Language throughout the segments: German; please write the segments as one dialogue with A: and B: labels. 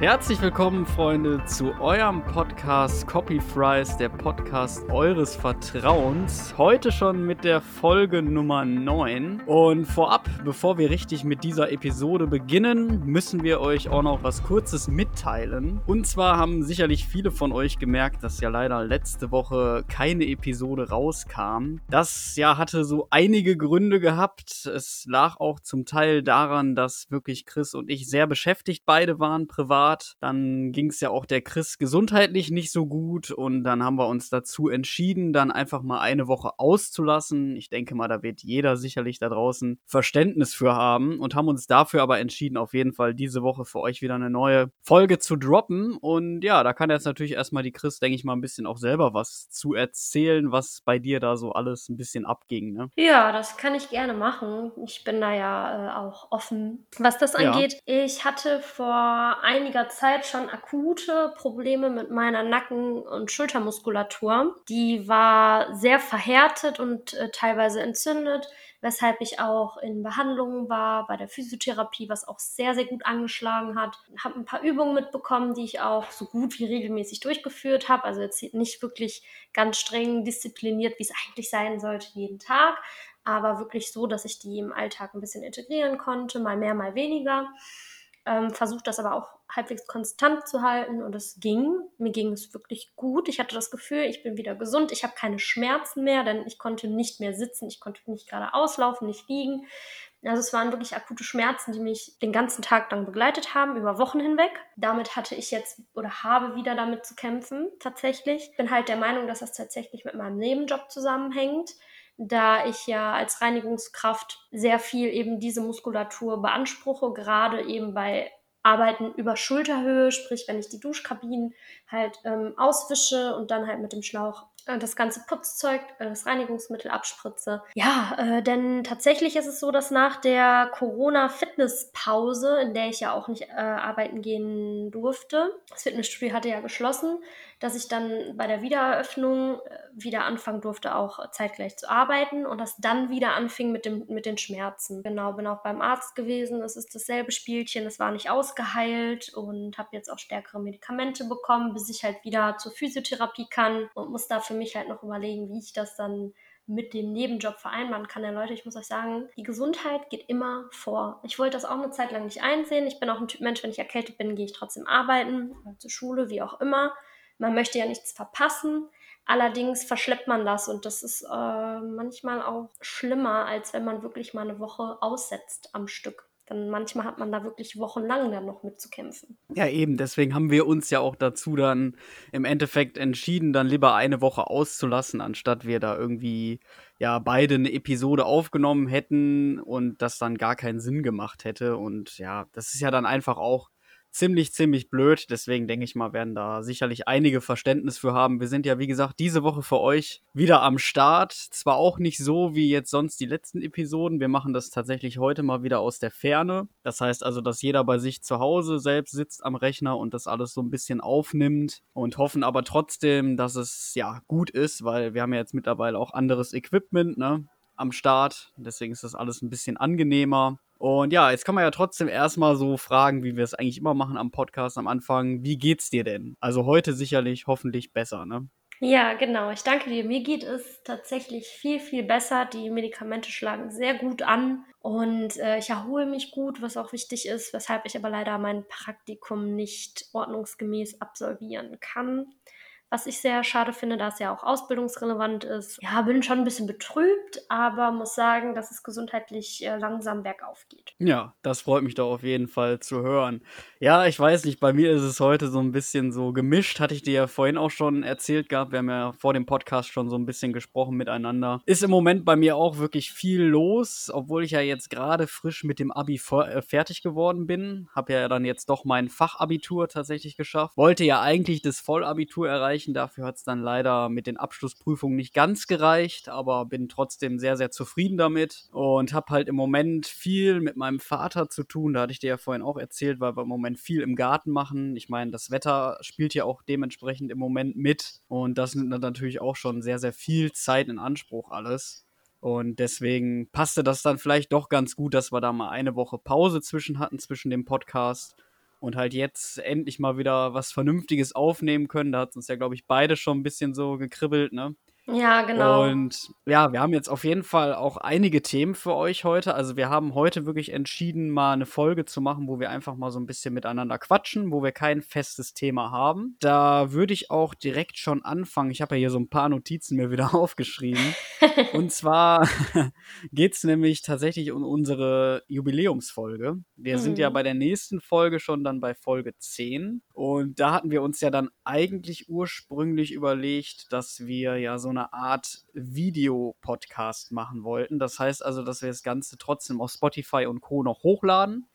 A: Herzlich willkommen, Freunde, zu eurem Podcast Copy Fries, der Podcast eures Vertrauens. Heute schon mit der Folge Nummer 9. Und vorab, bevor wir richtig mit dieser Episode beginnen, müssen wir euch auch noch was Kurzes mitteilen. Und zwar haben sicherlich viele von euch gemerkt, dass ja leider letzte Woche keine Episode rauskam. Das ja hatte so einige Gründe gehabt. Es lag auch zum Teil daran, dass wirklich Chris und ich sehr beschäftigt beide waren privat privat. Dann ging es ja auch der Chris gesundheitlich nicht so gut und dann haben wir uns dazu entschieden, dann einfach mal eine Woche auszulassen. Ich denke mal, da wird jeder sicherlich da draußen Verständnis für haben und haben uns dafür aber entschieden, auf jeden Fall diese Woche für euch wieder eine neue Folge zu droppen. Und ja, da kann jetzt natürlich erstmal die Chris, denke ich mal, ein bisschen auch selber was zu erzählen, was bei dir da so alles ein bisschen abging. Ne?
B: Ja, das kann ich gerne machen. Ich bin da ja äh, auch offen, was das angeht. Ja. Ich hatte vor einiger einiger Zeit schon akute Probleme mit meiner Nacken- und Schultermuskulatur. Die war sehr verhärtet und äh, teilweise entzündet, weshalb ich auch in Behandlungen war, bei der Physiotherapie, was auch sehr, sehr gut angeschlagen hat. Habe ein paar Übungen mitbekommen, die ich auch so gut wie regelmäßig durchgeführt habe. Also jetzt nicht wirklich ganz streng diszipliniert, wie es eigentlich sein sollte, jeden Tag aber wirklich so, dass ich die im Alltag ein bisschen integrieren konnte, mal mehr, mal weniger. Ähm, versucht das aber auch halbwegs konstant zu halten und es ging. Mir ging es wirklich gut. Ich hatte das Gefühl, ich bin wieder gesund. Ich habe keine Schmerzen mehr, denn ich konnte nicht mehr sitzen. Ich konnte nicht gerade auslaufen, nicht liegen. Also es waren wirklich akute Schmerzen, die mich den ganzen Tag lang begleitet haben, über Wochen hinweg. Damit hatte ich jetzt oder habe wieder damit zu kämpfen, tatsächlich. Bin halt der Meinung, dass das tatsächlich mit meinem Nebenjob zusammenhängt da ich ja als Reinigungskraft sehr viel eben diese Muskulatur beanspruche, gerade eben bei Arbeiten über Schulterhöhe, sprich wenn ich die Duschkabinen halt ähm, auswische und dann halt mit dem Schlauch das ganze Putzzeug, äh, das Reinigungsmittel abspritze. Ja, äh, denn tatsächlich ist es so, dass nach der Corona-Fitnesspause, in der ich ja auch nicht äh, arbeiten gehen durfte, das Fitnessstudio hatte ja geschlossen, dass ich dann bei der Wiedereröffnung äh, wieder anfangen durfte, auch zeitgleich zu arbeiten und das dann wieder anfing mit, dem, mit den Schmerzen. Genau, bin auch beim Arzt gewesen, es ist dasselbe Spielchen, es war nicht ausgeheilt und habe jetzt auch stärkere Medikamente bekommen, bis ich halt wieder zur Physiotherapie kann und muss dafür für mich halt noch überlegen, wie ich das dann mit dem Nebenjob vereinbaren kann. Ja, Leute, ich muss euch sagen, die Gesundheit geht immer vor. Ich wollte das auch eine Zeit lang nicht einsehen. Ich bin auch ein Typ Mensch, wenn ich erkältet bin, gehe ich trotzdem arbeiten, zur Schule, wie auch immer. Man möchte ja nichts verpassen. Allerdings verschleppt man das und das ist äh, manchmal auch schlimmer, als wenn man wirklich mal eine Woche aussetzt am Stück dann manchmal hat man da wirklich wochenlang dann noch mitzukämpfen.
A: Ja, eben, deswegen haben wir uns ja auch dazu dann im Endeffekt entschieden, dann lieber eine Woche auszulassen, anstatt wir da irgendwie ja beide eine Episode aufgenommen hätten und das dann gar keinen Sinn gemacht hätte. Und ja, das ist ja dann einfach auch ziemlich, ziemlich blöd. Deswegen denke ich mal, werden da sicherlich einige Verständnis für haben. Wir sind ja, wie gesagt, diese Woche für euch wieder am Start. Zwar auch nicht so wie jetzt sonst die letzten Episoden. Wir machen das tatsächlich heute mal wieder aus der Ferne. Das heißt also, dass jeder bei sich zu Hause selbst sitzt am Rechner und das alles so ein bisschen aufnimmt und hoffen aber trotzdem, dass es ja gut ist, weil wir haben ja jetzt mittlerweile auch anderes Equipment, ne? Am Start. Deswegen ist das alles ein bisschen angenehmer. Und ja, jetzt kann man ja trotzdem erstmal so fragen, wie wir es eigentlich immer machen am Podcast am Anfang. Wie geht's dir denn? Also heute sicherlich hoffentlich besser, ne?
B: Ja, genau. Ich danke dir. Mir geht es tatsächlich viel, viel besser. Die Medikamente schlagen sehr gut an und äh, ich erhole mich gut, was auch wichtig ist, weshalb ich aber leider mein Praktikum nicht ordnungsgemäß absolvieren kann was ich sehr schade finde, da es ja auch ausbildungsrelevant ist. Ja, bin schon ein bisschen betrübt, aber muss sagen, dass es gesundheitlich äh, langsam bergauf geht.
A: Ja, das freut mich doch auf jeden Fall zu hören. Ja, ich weiß nicht, bei mir ist es heute so ein bisschen so gemischt, hatte ich dir ja vorhin auch schon erzählt gehabt. Wir haben ja vor dem Podcast schon so ein bisschen gesprochen miteinander. Ist im Moment bei mir auch wirklich viel los, obwohl ich ja jetzt gerade frisch mit dem Abi äh, fertig geworden bin. Habe ja dann jetzt doch mein Fachabitur tatsächlich geschafft. Wollte ja eigentlich das Vollabitur erreichen erreichen. Dafür hat es dann leider mit den Abschlussprüfungen nicht ganz gereicht, aber bin trotzdem sehr, sehr zufrieden damit und habe halt im Moment viel mit meinem Vater zu tun. Da hatte ich dir ja vorhin auch erzählt, weil wir im Moment viel im Garten machen. Ich meine, das Wetter spielt ja auch dementsprechend im Moment mit und das nimmt natürlich auch schon sehr, sehr viel Zeit in Anspruch alles. Und deswegen passte das dann vielleicht doch ganz gut, dass wir da mal eine Woche Pause zwischen hatten, zwischen dem Podcast. Und halt jetzt endlich mal wieder was Vernünftiges aufnehmen können. Da hat uns ja, glaube ich, beide schon ein bisschen so gekribbelt, ne?
B: Ja, genau.
A: Und ja, wir haben jetzt auf jeden Fall auch einige Themen für euch heute. Also wir haben heute wirklich entschieden, mal eine Folge zu machen, wo wir einfach mal so ein bisschen miteinander quatschen, wo wir kein festes Thema haben. Da würde ich auch direkt schon anfangen. Ich habe ja hier so ein paar Notizen mir wieder aufgeschrieben. Und zwar geht es nämlich tatsächlich um unsere Jubiläumsfolge. Wir mhm. sind ja mhm. bei der nächsten Folge schon dann bei Folge 10. Und da hatten wir uns ja dann eigentlich ursprünglich überlegt, dass wir ja so eine Art Videopodcast machen wollten. Das heißt also, dass wir das Ganze trotzdem auf Spotify und Co. noch hochladen,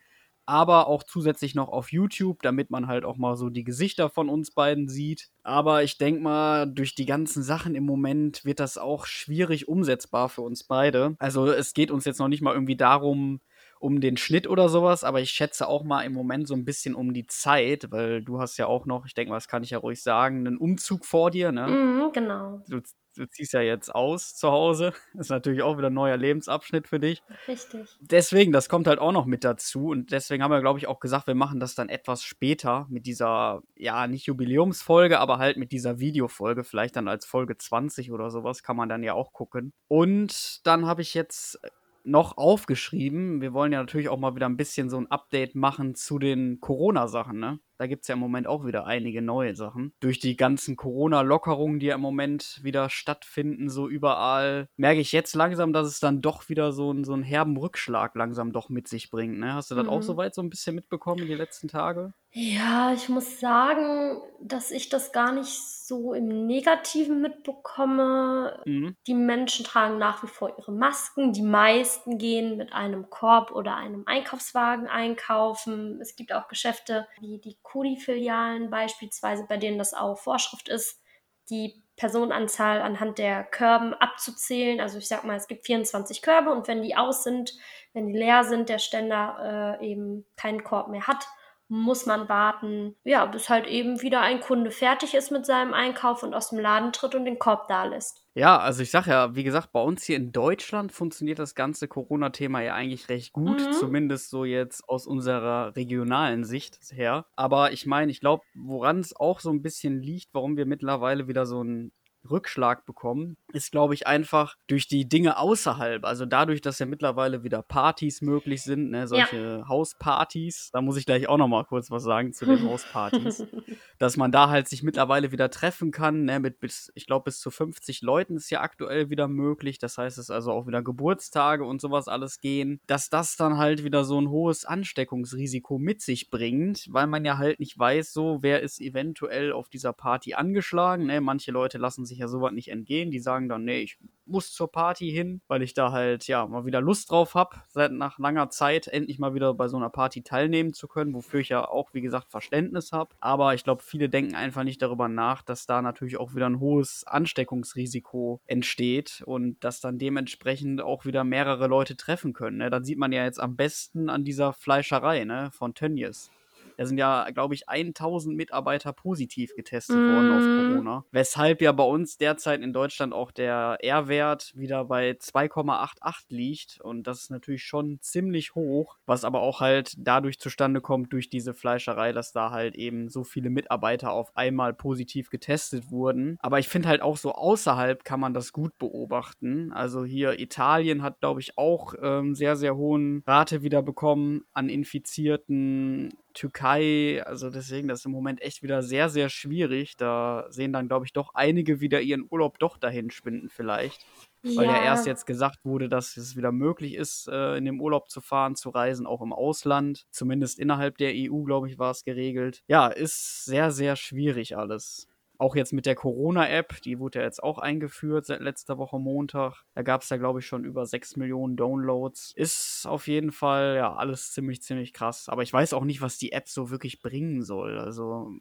A: aber auch zusätzlich noch auf YouTube, damit man halt auch mal so die Gesichter von uns beiden sieht. Aber ich denke mal, durch die ganzen Sachen im Moment wird das auch schwierig umsetzbar für uns beide. Also es geht uns jetzt noch nicht mal irgendwie darum, um den Schnitt oder sowas, aber ich schätze auch mal im Moment so ein bisschen um die Zeit, weil du hast ja auch noch, ich denke mal, das kann ich ja ruhig sagen, einen Umzug vor dir, ne?
B: Mhm, genau.
A: Du, du ziehst ja jetzt aus zu Hause. Das ist natürlich auch wieder ein neuer Lebensabschnitt für dich.
B: Richtig.
A: Deswegen, das kommt halt auch noch mit dazu. Und deswegen haben wir, glaube ich, auch gesagt, wir machen das dann etwas später mit dieser, ja, nicht Jubiläumsfolge, aber halt mit dieser Videofolge. Vielleicht dann als Folge 20 oder sowas kann man dann ja auch gucken. Und dann habe ich jetzt noch aufgeschrieben. Wir wollen ja natürlich auch mal wieder ein bisschen so ein Update machen zu den Corona-Sachen, ne? Da gibt es ja im Moment auch wieder einige neue Sachen. Durch die ganzen Corona-Lockerungen, die ja im Moment wieder stattfinden, so überall, merke ich jetzt langsam, dass es dann doch wieder so, ein, so einen herben Rückschlag langsam doch mit sich bringt. Ne? Hast du das mhm. auch soweit so ein bisschen mitbekommen die letzten Tage?
B: Ja, ich muss sagen, dass ich das gar nicht so im Negativen mitbekomme. Mhm. Die Menschen tragen nach wie vor ihre Masken. Die meisten gehen mit einem Korb oder einem Einkaufswagen einkaufen. Es gibt auch Geschäfte wie die Kodi-Filialen beispielsweise, bei denen das auch Vorschrift ist, die Personenanzahl anhand der Körben abzuzählen. Also ich sag mal, es gibt 24 Körbe und wenn die aus sind, wenn die leer sind, der Ständer äh, eben keinen Korb mehr hat, muss man warten, ja, bis halt eben wieder ein Kunde fertig ist mit seinem Einkauf und aus dem Laden tritt und den Korb da lässt.
A: Ja, also ich sag ja, wie gesagt, bei uns hier in Deutschland funktioniert das ganze Corona-Thema ja eigentlich recht gut, mhm. zumindest so jetzt aus unserer regionalen Sicht her. Aber ich meine, ich glaube, woran es auch so ein bisschen liegt, warum wir mittlerweile wieder so ein Rückschlag bekommen, ist, glaube ich, einfach durch die Dinge außerhalb. Also dadurch, dass ja mittlerweile wieder Partys möglich sind, ne, solche ja. Hauspartys. Da muss ich gleich auch noch mal kurz was sagen zu den Hauspartys. dass man da halt sich mittlerweile wieder treffen kann, ne, mit bis, ich glaube, bis zu 50 Leuten ist ja aktuell wieder möglich. Das heißt, es ist also auch wieder Geburtstage und sowas alles gehen. Dass das dann halt wieder so ein hohes Ansteckungsrisiko mit sich bringt, weil man ja halt nicht weiß, so, wer ist eventuell auf dieser Party angeschlagen. Ne? Manche Leute lassen sich sich ja sowas nicht entgehen. Die sagen dann, nee, ich muss zur Party hin, weil ich da halt ja mal wieder Lust drauf habe, seit nach langer Zeit endlich mal wieder bei so einer Party teilnehmen zu können, wofür ich ja auch, wie gesagt, Verständnis habe. Aber ich glaube, viele denken einfach nicht darüber nach, dass da natürlich auch wieder ein hohes Ansteckungsrisiko entsteht und dass dann dementsprechend auch wieder mehrere Leute treffen können. Ne? Das sieht man ja jetzt am besten an dieser Fleischerei ne? von Tönnies. Da sind ja, glaube ich, 1000 Mitarbeiter positiv getestet mm. worden auf mhm. Corona. Weshalb ja bei uns derzeit in Deutschland auch der R-Wert wieder bei 2,88 liegt. Und das ist natürlich schon ziemlich hoch, was aber auch halt dadurch zustande kommt, durch diese Fleischerei, dass da halt eben so viele Mitarbeiter auf einmal positiv getestet wurden. Aber ich finde halt auch so außerhalb kann man das gut beobachten. Also hier Italien hat, glaube ich, auch ähm, sehr, sehr hohen Rate wieder bekommen an Infizierten. Türkei, also deswegen, das ist im Moment echt wieder sehr, sehr schwierig. Da sehen dann, glaube ich, doch einige wieder ihren Urlaub doch dahin schwinden vielleicht. Ja. Weil ja erst jetzt gesagt wurde, dass es wieder möglich ist, äh, in dem Urlaub zu fahren, zu reisen, auch im Ausland. Zumindest innerhalb der EU, glaube ich, war es geregelt. Ja, ist sehr, sehr schwierig alles. Auch jetzt mit der Corona-App, die wurde ja jetzt auch eingeführt seit letzter Woche Montag. Da gab es ja, glaube ich, schon über 6 Millionen Downloads. Ist auf jeden Fall ja alles ziemlich, ziemlich krass. Aber ich weiß auch nicht, was die App so wirklich bringen soll. Also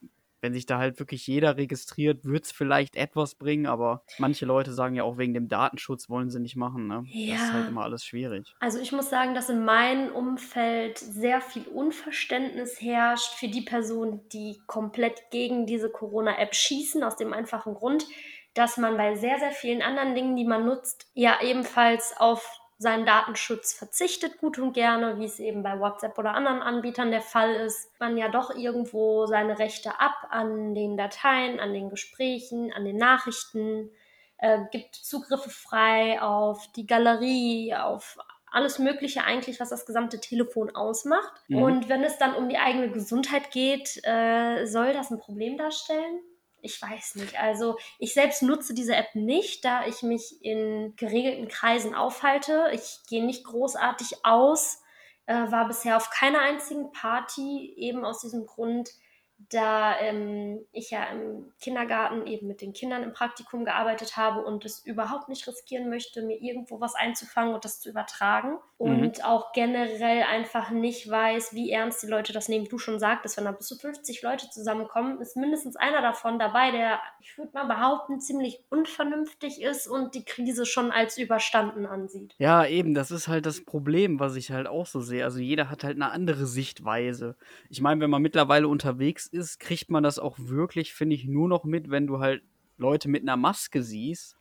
A: wenn sich da halt wirklich jeder registriert, wird es vielleicht etwas bringen, aber manche Leute sagen ja auch wegen dem Datenschutz wollen sie nicht machen. Ne? Ja. Das ist halt immer alles schwierig.
B: Also ich muss sagen, dass in meinem Umfeld sehr viel Unverständnis herrscht für die Personen, die komplett gegen diese Corona-App schießen, aus dem einfachen Grund, dass man bei sehr, sehr vielen anderen Dingen, die man nutzt, ja ebenfalls auf seinen Datenschutz verzichtet, gut und gerne, wie es eben bei WhatsApp oder anderen Anbietern der Fall ist, man ja doch irgendwo seine Rechte ab an den Dateien, an den Gesprächen, an den Nachrichten, äh, gibt Zugriffe frei auf die Galerie, auf alles Mögliche eigentlich, was das gesamte Telefon ausmacht. Mhm. Und wenn es dann um die eigene Gesundheit geht, äh, soll das ein Problem darstellen? Ich weiß nicht. Also ich selbst nutze diese App nicht, da ich mich in geregelten Kreisen aufhalte. Ich gehe nicht großartig aus, äh, war bisher auf keiner einzigen Party, eben aus diesem Grund, da ähm, ich ja im Kindergarten eben mit den Kindern im Praktikum gearbeitet habe und es überhaupt nicht riskieren möchte, mir irgendwo was einzufangen und das zu übertragen. Mhm. Und auch generell einfach nicht weiß, wie ernst die Leute das nehmen. Du schon sagtest, wenn da bis zu 50 Leute zusammenkommen, ist mindestens einer davon dabei, der, ich würde mal behaupten, ziemlich unvernünftig ist und die Krise schon als überstanden ansieht.
A: Ja, eben, das ist halt das Problem, was ich halt auch so sehe. Also jeder hat halt eine andere Sichtweise. Ich meine, wenn man mittlerweile unterwegs ist, kriegt man das auch wirklich, finde ich, nur noch mit, wenn du halt Leute mit einer Maske siehst.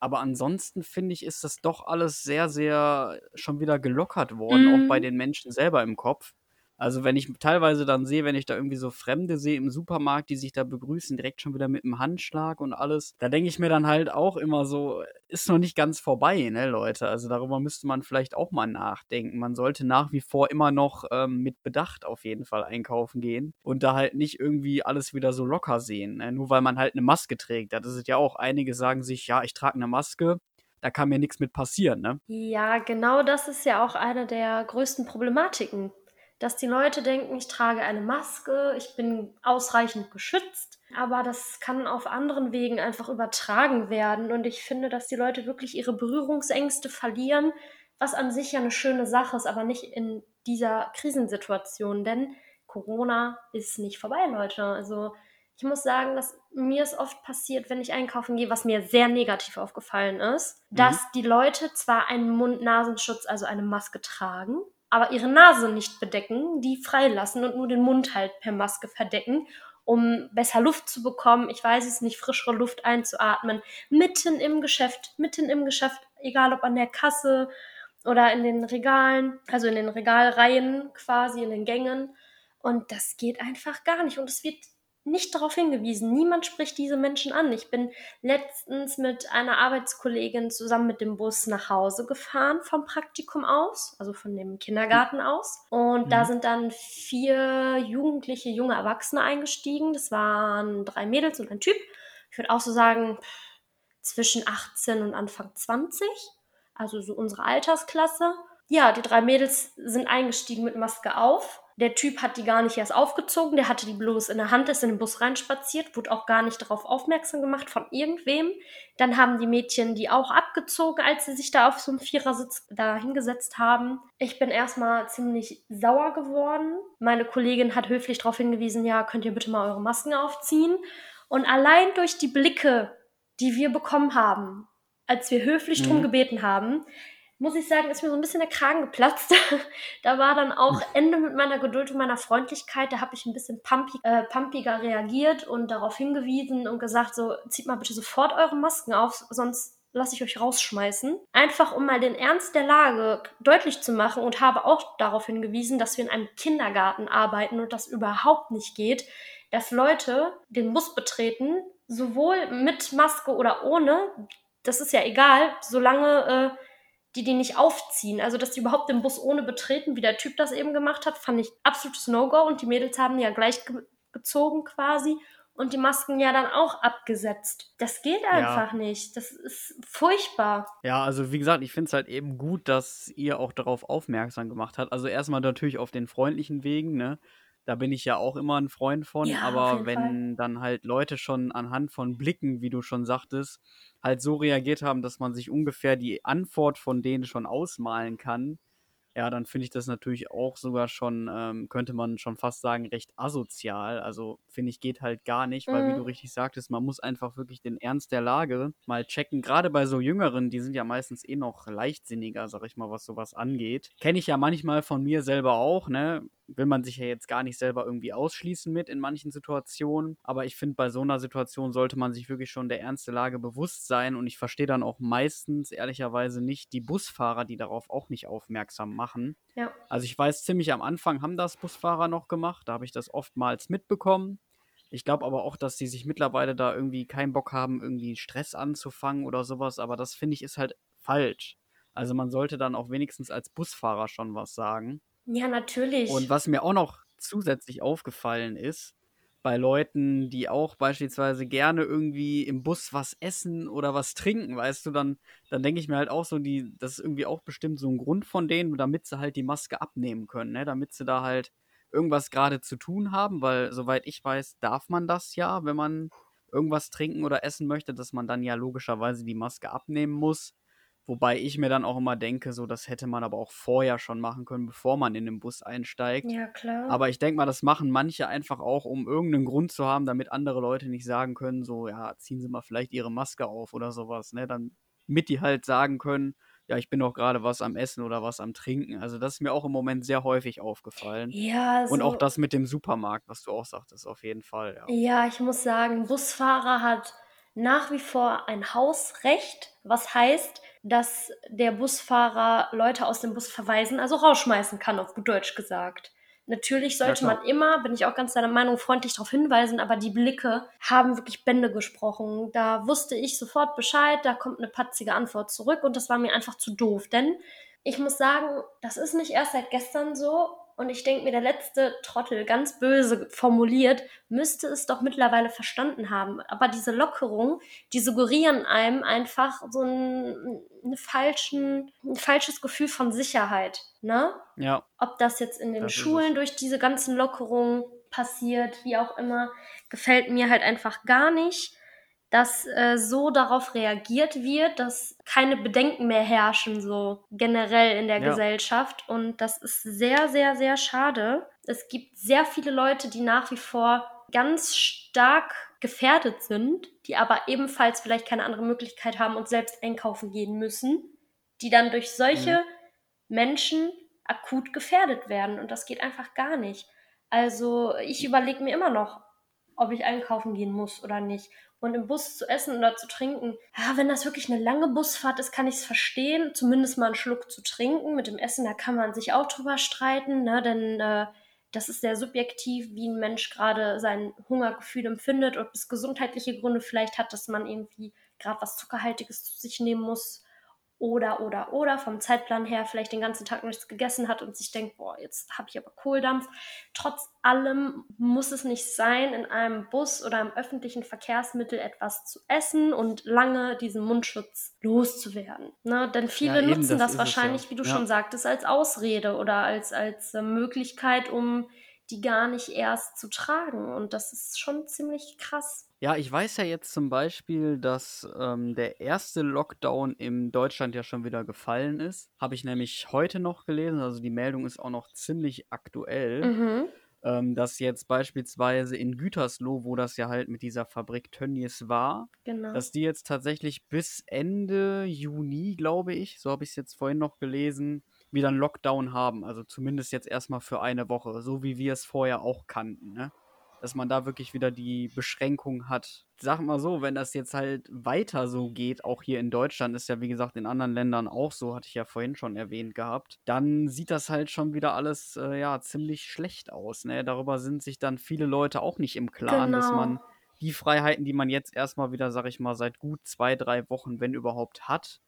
A: Aber ansonsten finde ich, ist das doch alles sehr, sehr schon wieder gelockert worden, mhm. auch bei mhm. den Menschen selber im Kopf. Also wenn ich teilweise dann sehe, wenn ich da irgendwie so Fremde sehe im Supermarkt, die sich da begrüßen, direkt schon wieder mit einem Handschlag und alles, da denke ich mir dann halt auch immer so, ist noch nicht ganz vorbei, ne, Leute? Also darüber müsste man vielleicht auch mal nachdenken. Man sollte nach wie vor immer noch ähm, mit Bedacht auf jeden Fall einkaufen gehen und da halt nicht irgendwie alles wieder so locker sehen, ne? nur weil man halt eine Maske trägt. Das ist ja auch, einige sagen sich, ja, ich trage eine Maske, da kann mir nichts mit passieren, ne?
B: Ja, genau das ist ja auch eine der größten Problematiken dass die Leute denken, ich trage eine Maske, ich bin ausreichend geschützt, aber das kann auf anderen Wegen einfach übertragen werden und ich finde, dass die Leute wirklich ihre Berührungsängste verlieren, was an sich ja eine schöne Sache ist, aber nicht in dieser Krisensituation, denn Corona ist nicht vorbei, Leute. Also ich muss sagen, dass mir es oft passiert, wenn ich einkaufen gehe, was mir sehr negativ aufgefallen ist, mhm. dass die Leute zwar einen Mund-Nasenschutz, also eine Maske tragen, aber ihre Nase nicht bedecken, die freilassen und nur den Mund halt per Maske verdecken, um besser Luft zu bekommen, ich weiß es nicht, frischere Luft einzuatmen, mitten im Geschäft, mitten im Geschäft, egal ob an der Kasse oder in den Regalen, also in den Regalreihen quasi, in den Gängen. Und das geht einfach gar nicht. Und es wird nicht darauf hingewiesen. Niemand spricht diese Menschen an. Ich bin letztens mit einer Arbeitskollegin zusammen mit dem Bus nach Hause gefahren vom Praktikum aus, also von dem Kindergarten aus. Und mhm. da sind dann vier jugendliche, junge Erwachsene eingestiegen. Das waren drei Mädels und ein Typ. Ich würde auch so sagen, zwischen 18 und Anfang 20. Also so unsere Altersklasse. Ja, die drei Mädels sind eingestiegen mit Maske auf der Typ hat die gar nicht erst aufgezogen, der hatte die bloß in der Hand, ist in den Bus reinspaziert, wurde auch gar nicht darauf aufmerksam gemacht von irgendwem. Dann haben die Mädchen die auch abgezogen, als sie sich da auf so einem Vierersitz da hingesetzt haben. Ich bin erstmal ziemlich sauer geworden. Meine Kollegin hat höflich darauf hingewiesen, ja, könnt ihr bitte mal eure Masken aufziehen. Und allein durch die Blicke, die wir bekommen haben, als wir höflich mhm. drum gebeten haben, muss ich sagen, ist mir so ein bisschen der Kragen geplatzt. da war dann auch Ende mit meiner Geduld und meiner Freundlichkeit. Da habe ich ein bisschen pumpig, äh, pumpiger reagiert und darauf hingewiesen und gesagt, so, zieht mal bitte sofort eure Masken auf, sonst lasse ich euch rausschmeißen. Einfach um mal den Ernst der Lage deutlich zu machen und habe auch darauf hingewiesen, dass wir in einem Kindergarten arbeiten und das überhaupt nicht geht, dass Leute den Bus betreten, sowohl mit Maske oder ohne, das ist ja egal, solange äh, die die nicht aufziehen. Also, dass die überhaupt den Bus ohne betreten, wie der Typ das eben gemacht hat, fand ich absolutes No-Go. Und die Mädels haben ja gleich ge gezogen quasi und die Masken ja dann auch abgesetzt. Das geht einfach ja. nicht. Das ist furchtbar.
A: Ja, also wie gesagt, ich finde es halt eben gut, dass ihr auch darauf aufmerksam gemacht habt. Also erstmal natürlich auf den freundlichen Wegen, ne? Da bin ich ja auch immer ein Freund von, ja, aber wenn Fall. dann halt Leute schon anhand von Blicken, wie du schon sagtest, halt so reagiert haben, dass man sich ungefähr die Antwort von denen schon ausmalen kann, ja, dann finde ich das natürlich auch sogar schon, ähm, könnte man schon fast sagen, recht asozial. Also finde ich, geht halt gar nicht, weil, mhm. wie du richtig sagtest, man muss einfach wirklich den Ernst der Lage mal checken. Gerade bei so Jüngeren, die sind ja meistens eh noch leichtsinniger, sag ich mal, was sowas angeht. Kenne ich ja manchmal von mir selber auch, ne? Will man sich ja jetzt gar nicht selber irgendwie ausschließen mit in manchen Situationen. Aber ich finde, bei so einer Situation sollte man sich wirklich schon der ernsten Lage bewusst sein. Und ich verstehe dann auch meistens ehrlicherweise nicht die Busfahrer, die darauf auch nicht aufmerksam machen.
B: Ja.
A: Also ich weiß, ziemlich am Anfang haben das Busfahrer noch gemacht. Da habe ich das oftmals mitbekommen. Ich glaube aber auch, dass die sich mittlerweile da irgendwie keinen Bock haben, irgendwie Stress anzufangen oder sowas. Aber das finde ich ist halt falsch. Also man sollte dann auch wenigstens als Busfahrer schon was sagen.
B: Ja, natürlich.
A: Und was mir auch noch zusätzlich aufgefallen ist, bei Leuten, die auch beispielsweise gerne irgendwie im Bus was essen oder was trinken, weißt du, dann, dann denke ich mir halt auch so, die, das ist irgendwie auch bestimmt so ein Grund von denen, damit sie halt die Maske abnehmen können, ne? Damit sie da halt irgendwas gerade zu tun haben, weil soweit ich weiß, darf man das ja, wenn man irgendwas trinken oder essen möchte, dass man dann ja logischerweise die Maske abnehmen muss. Wobei ich mir dann auch immer denke, so das hätte man aber auch vorher schon machen können, bevor man in den Bus einsteigt.
B: Ja, klar.
A: Aber ich denke mal, das machen manche einfach auch, um irgendeinen Grund zu haben, damit andere Leute nicht sagen können, so, ja, ziehen Sie mal vielleicht Ihre Maske auf oder sowas, ne? Dann mit die halt sagen können, ja, ich bin doch gerade was am Essen oder was am Trinken. Also das ist mir auch im Moment sehr häufig aufgefallen.
B: Ja, so.
A: Und auch das mit dem Supermarkt, was du auch sagtest, auf jeden Fall. Ja,
B: ja ich muss sagen, Busfahrer hat nach wie vor ein Hausrecht, was heißt, dass der Busfahrer Leute aus dem Bus verweisen, also rausschmeißen kann, auf gut Deutsch gesagt. Natürlich sollte ja, man immer, bin ich auch ganz deiner Meinung, freundlich darauf hinweisen, aber die Blicke haben wirklich Bände gesprochen. Da wusste ich sofort Bescheid, da kommt eine patzige Antwort zurück und das war mir einfach zu doof. Denn ich muss sagen, das ist nicht erst seit gestern so und ich denke mir, der letzte Trottel, ganz böse formuliert, müsste es doch mittlerweile verstanden haben. Aber diese Lockerung, die suggerieren einem einfach so ein, eine falschen, ein falsches Gefühl von Sicherheit. Ne?
A: Ja.
B: Ob das jetzt in den das Schulen durch diese ganzen Lockerungen passiert, wie auch immer, gefällt mir halt einfach gar nicht dass äh, so darauf reagiert wird, dass keine Bedenken mehr herrschen, so generell in der ja. Gesellschaft. Und das ist sehr, sehr, sehr schade. Es gibt sehr viele Leute, die nach wie vor ganz stark gefährdet sind, die aber ebenfalls vielleicht keine andere Möglichkeit haben und selbst einkaufen gehen müssen, die dann durch solche mhm. Menschen akut gefährdet werden. Und das geht einfach gar nicht. Also ich überlege mir immer noch, ob ich einkaufen gehen muss oder nicht. Und im Bus zu essen oder zu trinken, ja, wenn das wirklich eine lange Busfahrt ist, kann ich es verstehen, zumindest mal einen Schluck zu trinken. Mit dem Essen, da kann man sich auch drüber streiten, ne? denn äh, das ist sehr subjektiv, wie ein Mensch gerade sein Hungergefühl empfindet, ob es gesundheitliche Gründe vielleicht hat, dass man irgendwie gerade was Zuckerhaltiges zu sich nehmen muss oder, oder, oder vom Zeitplan her vielleicht den ganzen Tag nichts gegessen hat und sich denkt, boah, jetzt habe ich aber Kohldampf. Trotz allem muss es nicht sein, in einem Bus oder im öffentlichen Verkehrsmittel etwas zu essen und lange diesen Mundschutz loszuwerden. Ne? Denn viele ja, eben, nutzen das, das wahrscheinlich, ja. wie du ja. schon sagtest, als Ausrede oder als, als äh, Möglichkeit, um die gar nicht erst zu tragen. Und das ist schon ziemlich krass.
A: Ja, ich weiß ja jetzt zum Beispiel, dass ähm, der erste Lockdown in Deutschland ja schon wieder gefallen ist. Habe ich nämlich heute noch gelesen, also die Meldung ist auch noch ziemlich aktuell.
B: Mhm.
A: Ähm, dass jetzt beispielsweise in Gütersloh, wo das ja halt mit dieser Fabrik Tönnies war,
B: genau.
A: dass die jetzt tatsächlich bis Ende Juni, glaube ich, so habe ich es jetzt vorhin noch gelesen, wieder einen Lockdown haben. Also zumindest jetzt erstmal für eine Woche, so wie wir es vorher auch kannten. Ne? dass man da wirklich wieder die Beschränkung hat. Sag mal so, wenn das jetzt halt weiter so geht, auch hier in Deutschland, ist ja wie gesagt in anderen Ländern auch so, hatte ich ja vorhin schon erwähnt gehabt, dann sieht das halt schon wieder alles äh, ja ziemlich schlecht aus. Ne? Darüber sind sich dann viele Leute auch nicht im Klaren, genau. dass man die Freiheiten, die man jetzt erstmal wieder, sag ich mal, seit gut zwei, drei Wochen, wenn überhaupt hat,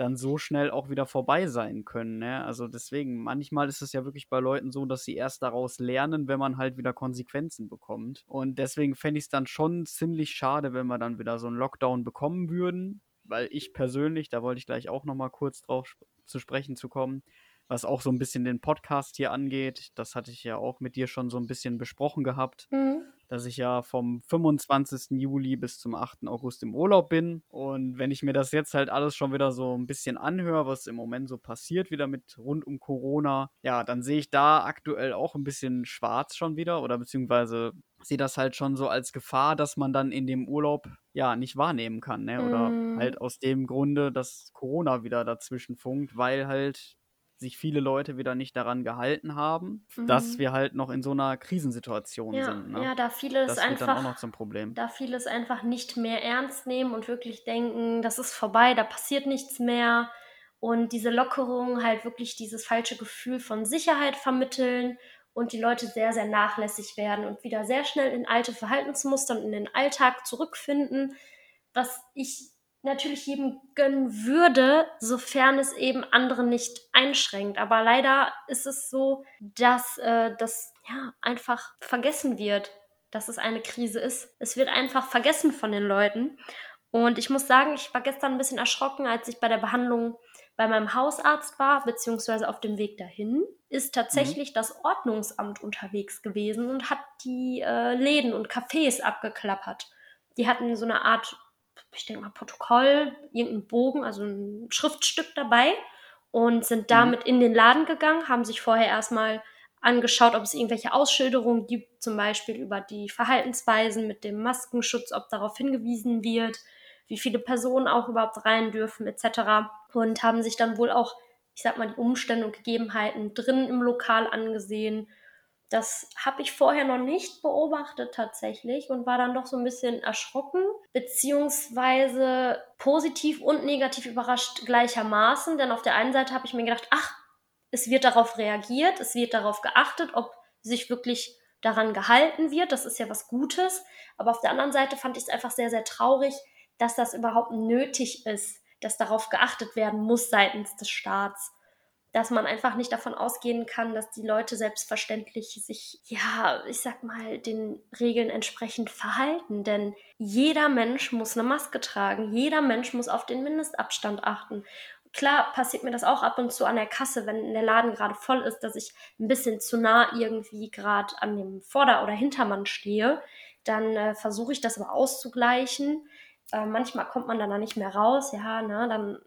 A: dann so schnell auch wieder vorbei sein können. Ne? Also deswegen, manchmal ist es ja wirklich bei Leuten so, dass sie erst daraus lernen, wenn man halt wieder Konsequenzen bekommt. Und deswegen fände ich es dann schon ziemlich schade, wenn wir dann wieder so einen Lockdown bekommen würden. Weil ich persönlich, da wollte ich gleich auch nochmal kurz drauf zu sprechen zu kommen, was auch so ein bisschen den Podcast hier angeht, das hatte ich ja auch mit dir schon so ein bisschen besprochen gehabt.
B: Mhm
A: dass ich ja vom 25. Juli bis zum 8. August im Urlaub bin. Und wenn ich mir das jetzt halt alles schon wieder so ein bisschen anhöre, was im Moment so passiert, wieder mit rund um Corona, ja, dann sehe ich da aktuell auch ein bisschen schwarz schon wieder oder beziehungsweise sehe das halt schon so als Gefahr, dass man dann in dem Urlaub ja nicht wahrnehmen kann, ne? Oder mm. halt aus dem Grunde, dass Corona wieder dazwischen funkt, weil halt sich viele Leute wieder nicht daran gehalten haben, mhm. dass wir halt noch in so einer Krisensituation
B: ja,
A: sind.
B: Ne? Ja, da viele
A: das
B: es einfach,
A: dann auch noch zum Problem.
B: Da viele es einfach nicht mehr ernst nehmen und wirklich denken, das ist vorbei, da passiert nichts mehr. Und diese Lockerung halt wirklich dieses falsche Gefühl von Sicherheit vermitteln und die Leute sehr, sehr nachlässig werden und wieder sehr schnell in alte Verhaltensmuster und in den Alltag zurückfinden, was ich natürlich jedem gönnen würde, sofern es eben andere nicht einschränkt. Aber leider ist es so, dass äh, das ja einfach vergessen wird, dass es eine Krise ist. Es wird einfach vergessen von den Leuten. Und ich muss sagen, ich war gestern ein bisschen erschrocken, als ich bei der Behandlung bei meinem Hausarzt war, beziehungsweise auf dem Weg dahin, ist tatsächlich mhm. das Ordnungsamt unterwegs gewesen und hat die äh, Läden und Cafés abgeklappert. Die hatten so eine Art ich denke mal, Protokoll, irgendein Bogen, also ein Schriftstück dabei und sind mhm. damit mhm. in den Laden gegangen, haben sich vorher erstmal angeschaut, ob es irgendwelche Ausschilderungen gibt, zum Beispiel über die Verhaltensweisen mit dem Maskenschutz, ob darauf hingewiesen wird, wie viele Personen auch überhaupt rein dürfen, etc. Und haben sich dann wohl auch, ich sag mal, die Umstände und Gegebenheiten drin im Lokal angesehen, das habe ich vorher noch nicht beobachtet tatsächlich und war dann doch so ein bisschen erschrocken, beziehungsweise positiv und negativ überrascht gleichermaßen. Denn auf der einen Seite habe ich mir gedacht, ach, es wird darauf reagiert, es wird darauf geachtet, ob sich wirklich daran gehalten wird. Das ist ja was Gutes. Aber auf der anderen Seite fand ich es einfach sehr, sehr traurig, dass das überhaupt nötig ist, dass darauf geachtet werden muss seitens des Staats dass man einfach nicht davon ausgehen kann, dass die Leute selbstverständlich sich, ja, ich sag mal, den Regeln entsprechend verhalten. Denn jeder Mensch muss eine Maske tragen, jeder Mensch muss auf den Mindestabstand achten. Klar passiert mir das auch ab und zu an der Kasse, wenn der Laden gerade voll ist, dass ich ein bisschen zu nah irgendwie gerade an dem Vorder- oder Hintermann stehe. Dann äh, versuche ich das aber auszugleichen. Äh, manchmal kommt man dann da nicht mehr raus, ja, ne, dann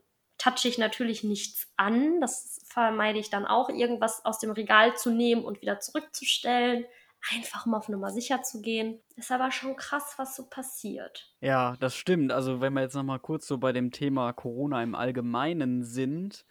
B: touche ich natürlich nichts an. Das vermeide ich dann auch, irgendwas aus dem Regal zu nehmen und wieder zurückzustellen. Einfach um auf Nummer sicher zu gehen. Ist aber schon krass, was so passiert.
A: Ja, das stimmt. Also, wenn wir jetzt nochmal kurz so bei dem Thema Corona im Allgemeinen sind,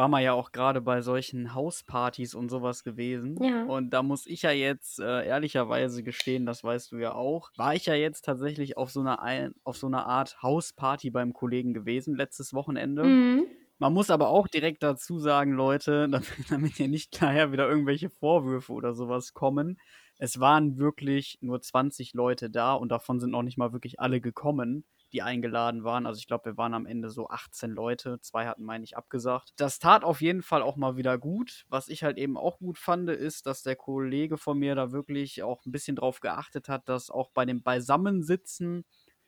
A: war man ja auch gerade bei solchen Hauspartys und sowas gewesen. Ja. Und da muss ich ja jetzt äh, ehrlicherweise gestehen, das weißt du ja auch, war ich ja jetzt tatsächlich auf so einer, auf so einer Art Hausparty beim Kollegen gewesen, letztes Wochenende. Mhm. Man muss aber auch direkt dazu sagen, Leute, damit, damit hier nicht daher wieder irgendwelche Vorwürfe oder sowas kommen. Es waren wirklich nur 20 Leute da und davon sind noch nicht mal wirklich alle gekommen die eingeladen waren. Also ich glaube, wir waren am Ende so 18 Leute. Zwei hatten, meine ich, abgesagt. Das tat auf jeden Fall auch mal wieder gut. Was ich halt eben auch gut fand, ist, dass der Kollege von mir da wirklich auch ein bisschen drauf geachtet hat, dass auch bei dem Beisammensitzen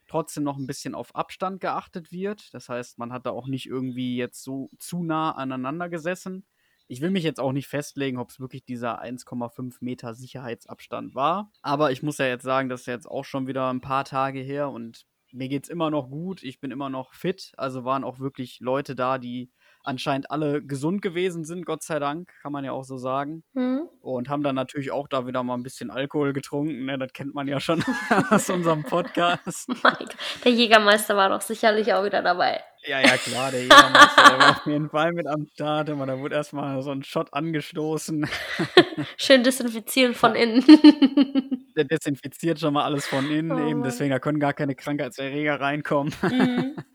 A: trotzdem noch ein bisschen auf Abstand geachtet wird. Das heißt, man hat da auch nicht irgendwie jetzt so zu nah aneinander gesessen. Ich will mich jetzt auch nicht festlegen, ob es wirklich dieser 1,5 Meter Sicherheitsabstand war. Aber ich muss ja jetzt sagen, das ist jetzt auch schon wieder ein paar Tage her und mir geht es immer noch gut, ich bin immer noch fit. Also waren auch wirklich Leute da, die anscheinend alle gesund gewesen sind, Gott sei Dank, kann man ja auch so sagen. Mhm. Und haben dann natürlich auch da wieder mal ein bisschen Alkohol getrunken. Ne? Das kennt man ja schon aus unserem Podcast.
B: der Jägermeister war doch sicherlich auch wieder dabei.
A: Ja, ja, klar, der Jägermeister, der war auf jeden Fall mit am Start. Aber da wurde erstmal so ein Shot angestoßen.
B: Schön desinfizieren von innen.
A: der desinfiziert schon mal alles von innen, oh. eben deswegen, da können gar keine Krankheitserreger reinkommen. Mhm.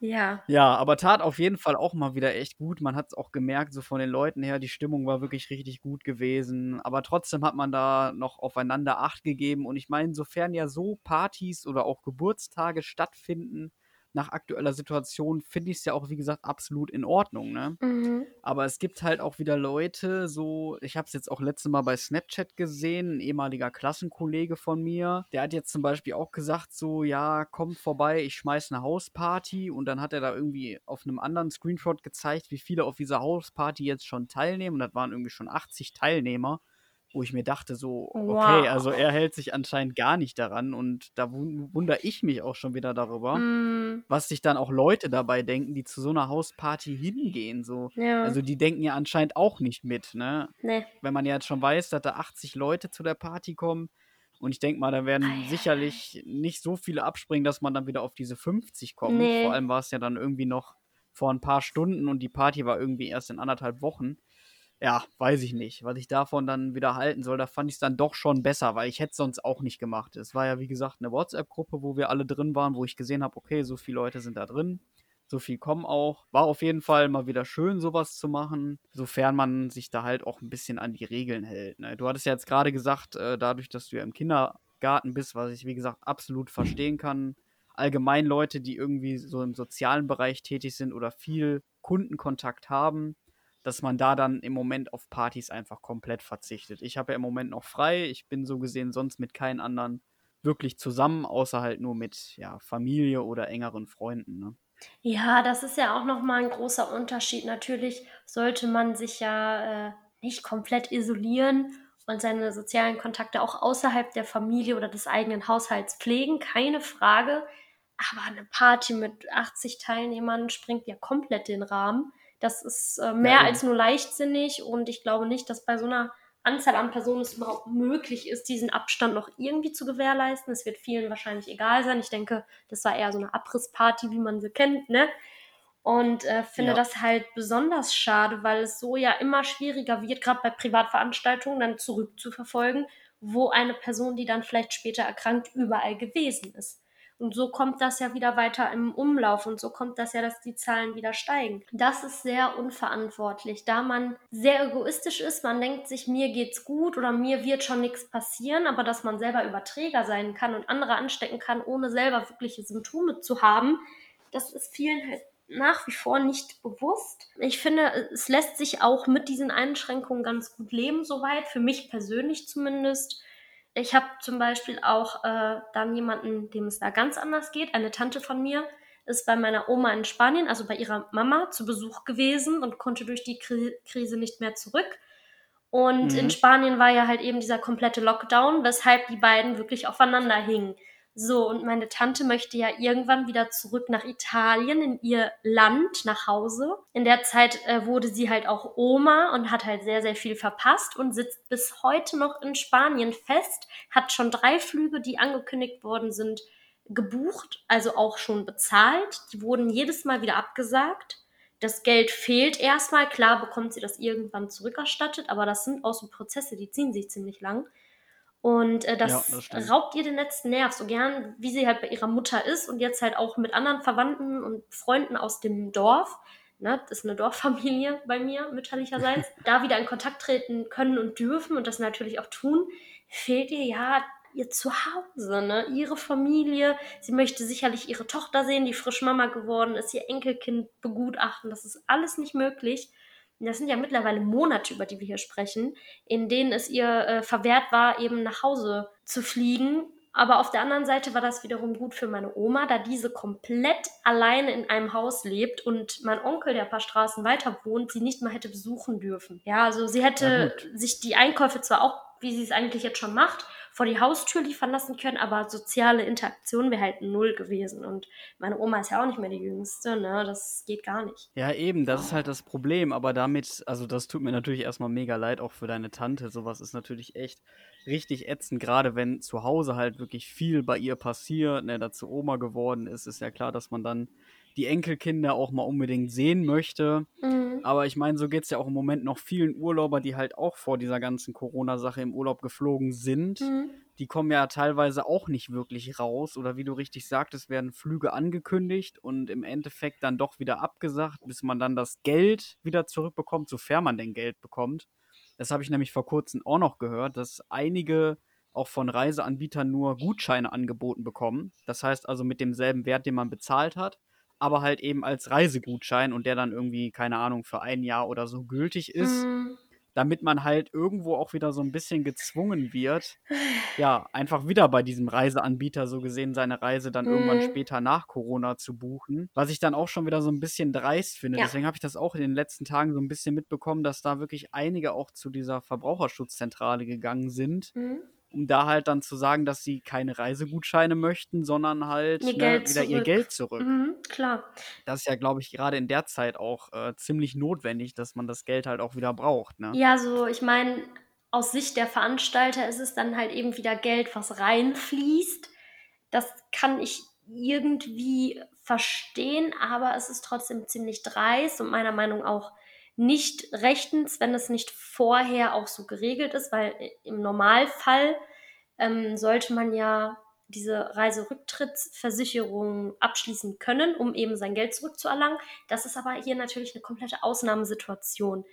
B: Ja.
A: Ja, aber tat auf jeden Fall auch mal wieder echt gut. Man hat es auch gemerkt, so von den Leuten her, die Stimmung war wirklich richtig gut gewesen. Aber trotzdem hat man da noch aufeinander Acht gegeben. Und ich meine, sofern ja so Partys oder auch Geburtstage stattfinden, nach aktueller Situation finde ich es ja auch, wie gesagt, absolut in Ordnung. Ne? Mhm. Aber es gibt halt auch wieder Leute, so, ich habe es jetzt auch letztes Mal bei Snapchat gesehen, ein ehemaliger Klassenkollege von mir, der hat jetzt zum Beispiel auch gesagt, so, ja, kommt vorbei, ich schmeiß eine Hausparty und dann hat er da irgendwie auf einem anderen Screenshot gezeigt, wie viele auf dieser Hausparty jetzt schon teilnehmen und das waren irgendwie schon 80 Teilnehmer wo ich mir dachte, so, okay, wow. also er hält sich anscheinend gar nicht daran und da wundere ich mich auch schon wieder darüber, mm. was sich dann auch Leute dabei denken, die zu so einer Hausparty hingehen. So. Ja. Also die denken ja anscheinend auch nicht mit, ne? Nee. Wenn man ja jetzt schon weiß, dass da 80 Leute zu der Party kommen. Und ich denke mal, da werden ah, sicherlich nicht so viele abspringen, dass man dann wieder auf diese 50 kommt. Nee. Vor allem war es ja dann irgendwie noch vor ein paar Stunden und die Party war irgendwie erst in anderthalb Wochen. Ja, weiß ich nicht. Was ich davon dann wieder halten soll, da fand ich es dann doch schon besser, weil ich hätte es sonst auch nicht gemacht. Es war ja, wie gesagt, eine WhatsApp-Gruppe, wo wir alle drin waren, wo ich gesehen habe, okay, so viele Leute sind da drin. So viel kommen auch. War auf jeden Fall mal wieder schön, sowas zu machen, sofern man sich da halt auch ein bisschen an die Regeln hält. Ne? Du hattest ja jetzt gerade gesagt, äh, dadurch, dass du ja im Kindergarten bist, was ich, wie gesagt, absolut verstehen kann, allgemein Leute, die irgendwie so im sozialen Bereich tätig sind oder viel Kundenkontakt haben, dass man da dann im Moment auf Partys einfach komplett verzichtet. Ich habe ja im Moment noch frei. Ich bin so gesehen sonst mit keinen anderen wirklich zusammen, außer halt nur mit ja, Familie oder engeren Freunden. Ne?
B: Ja, das ist ja auch nochmal ein großer Unterschied. Natürlich sollte man sich ja äh, nicht komplett isolieren und seine sozialen Kontakte auch außerhalb der Familie oder des eigenen Haushalts pflegen, keine Frage. Aber eine Party mit 80 Teilnehmern springt ja komplett den Rahmen. Das ist äh, mehr ja, als nur leichtsinnig und ich glaube nicht, dass bei so einer Anzahl an Personen es überhaupt möglich ist, diesen Abstand noch irgendwie zu gewährleisten. Es wird vielen wahrscheinlich egal sein. Ich denke, das war eher so eine Abrissparty, wie man sie kennt, ne? Und äh, finde ja. das halt besonders schade, weil es so ja immer schwieriger wird, gerade bei Privatveranstaltungen dann zurückzuverfolgen, wo eine Person, die dann vielleicht später erkrankt, überall gewesen ist. Und so kommt das ja wieder weiter im Umlauf und so kommt das ja, dass die Zahlen wieder steigen. Das ist sehr unverantwortlich, da man sehr egoistisch ist. Man denkt sich, mir geht's gut oder mir wird schon nichts passieren, aber dass man selber Überträger sein kann und andere anstecken kann, ohne selber wirkliche Symptome zu haben, das ist vielen halt nach wie vor nicht bewusst. Ich finde, es lässt sich auch mit diesen Einschränkungen ganz gut leben, soweit, für mich persönlich zumindest. Ich habe zum Beispiel auch äh, dann jemanden, dem es da ganz anders geht. Eine Tante von mir ist bei meiner Oma in Spanien, also bei ihrer Mama, zu Besuch gewesen und konnte durch die Kri Krise nicht mehr zurück. Und mhm. in Spanien war ja halt eben dieser komplette Lockdown, weshalb die beiden wirklich aufeinander hingen. So, und meine Tante möchte ja irgendwann wieder zurück nach Italien, in ihr Land, nach Hause. In der Zeit äh, wurde sie halt auch Oma und hat halt sehr, sehr viel verpasst und sitzt bis heute noch in Spanien fest, hat schon drei Flüge, die angekündigt worden sind, gebucht, also auch schon bezahlt. Die wurden jedes Mal wieder abgesagt. Das Geld fehlt erstmal. Klar bekommt sie das irgendwann zurückerstattet, aber das sind auch so Prozesse, die ziehen sich ziemlich lang. Und äh, das, ja, das raubt ihr den letzten Nerv, so gern wie sie halt bei ihrer Mutter ist und jetzt halt auch mit anderen Verwandten und Freunden aus dem Dorf. Ne, das ist eine Dorffamilie bei mir, mütterlicherseits, da wieder in Kontakt treten können und dürfen und das natürlich auch tun, fehlt ihr ja ihr Zuhause, ne? ihre Familie. Sie möchte sicherlich ihre Tochter sehen, die frisch Mama geworden ist, ihr Enkelkind begutachten. Das ist alles nicht möglich das sind ja mittlerweile Monate, über die wir hier sprechen, in denen es ihr äh, verwehrt war, eben nach Hause zu fliegen. Aber auf der anderen Seite war das wiederum gut für meine Oma, da diese komplett alleine in einem Haus lebt und mein Onkel, der ein paar Straßen weiter wohnt, sie nicht mal hätte besuchen dürfen. Ja, also sie hätte sich die Einkäufe zwar auch, wie sie es eigentlich jetzt schon macht, vor die Haustür liefern lassen können, aber soziale Interaktion wäre halt null gewesen. Und meine Oma ist ja auch nicht mehr die Jüngste, ne? Das geht gar nicht.
A: Ja, eben, das ist halt das Problem. Aber damit, also das tut mir natürlich erstmal mega leid, auch für deine Tante. Sowas ist natürlich echt richtig ätzend, gerade wenn zu Hause halt wirklich viel bei ihr passiert, ne, dazu Oma geworden ist, ist ja klar, dass man dann die Enkelkinder auch mal unbedingt sehen möchte. Mhm. Aber ich meine, so geht es ja auch im Moment noch vielen Urlauber, die halt auch vor dieser ganzen Corona-Sache im Urlaub geflogen sind. Mhm. Die kommen ja teilweise auch nicht wirklich raus. Oder wie du richtig sagtest, werden Flüge angekündigt und im Endeffekt dann doch wieder abgesagt, bis man dann das Geld wieder zurückbekommt, sofern man denn Geld bekommt. Das habe ich nämlich vor kurzem auch noch gehört, dass einige auch von Reiseanbietern nur Gutscheine angeboten bekommen. Das heißt also mit demselben Wert, den man bezahlt hat aber halt eben als Reisegutschein und der dann irgendwie, keine Ahnung, für ein Jahr oder so gültig ist. Mhm. Damit man halt irgendwo auch wieder so ein bisschen gezwungen wird, ja, einfach wieder bei diesem Reiseanbieter so gesehen seine Reise dann mhm. irgendwann später nach Corona zu buchen. Was ich dann auch schon wieder so ein bisschen dreist finde. Ja. Deswegen habe ich das auch in den letzten Tagen so ein bisschen mitbekommen, dass da wirklich einige auch zu dieser Verbraucherschutzzentrale gegangen sind. Mhm um da halt dann zu sagen, dass sie keine Reisegutscheine möchten, sondern halt ihr ne, wieder zurück. ihr Geld zurück.
B: Mhm, klar.
A: Das ist ja, glaube ich, gerade in der Zeit auch äh, ziemlich notwendig, dass man das Geld halt auch wieder braucht. Ne?
B: Ja, so, ich meine, aus Sicht der Veranstalter ist es dann halt eben wieder Geld, was reinfließt. Das kann ich irgendwie verstehen, aber es ist trotzdem ziemlich dreist und meiner Meinung nach auch nicht rechtens, wenn es nicht vorher auch so geregelt ist, weil im Normalfall ähm, sollte man ja diese Reiserücktrittsversicherung abschließen können, um eben sein Geld zurückzuerlangen. Das ist aber hier natürlich eine komplette Ausnahmesituation.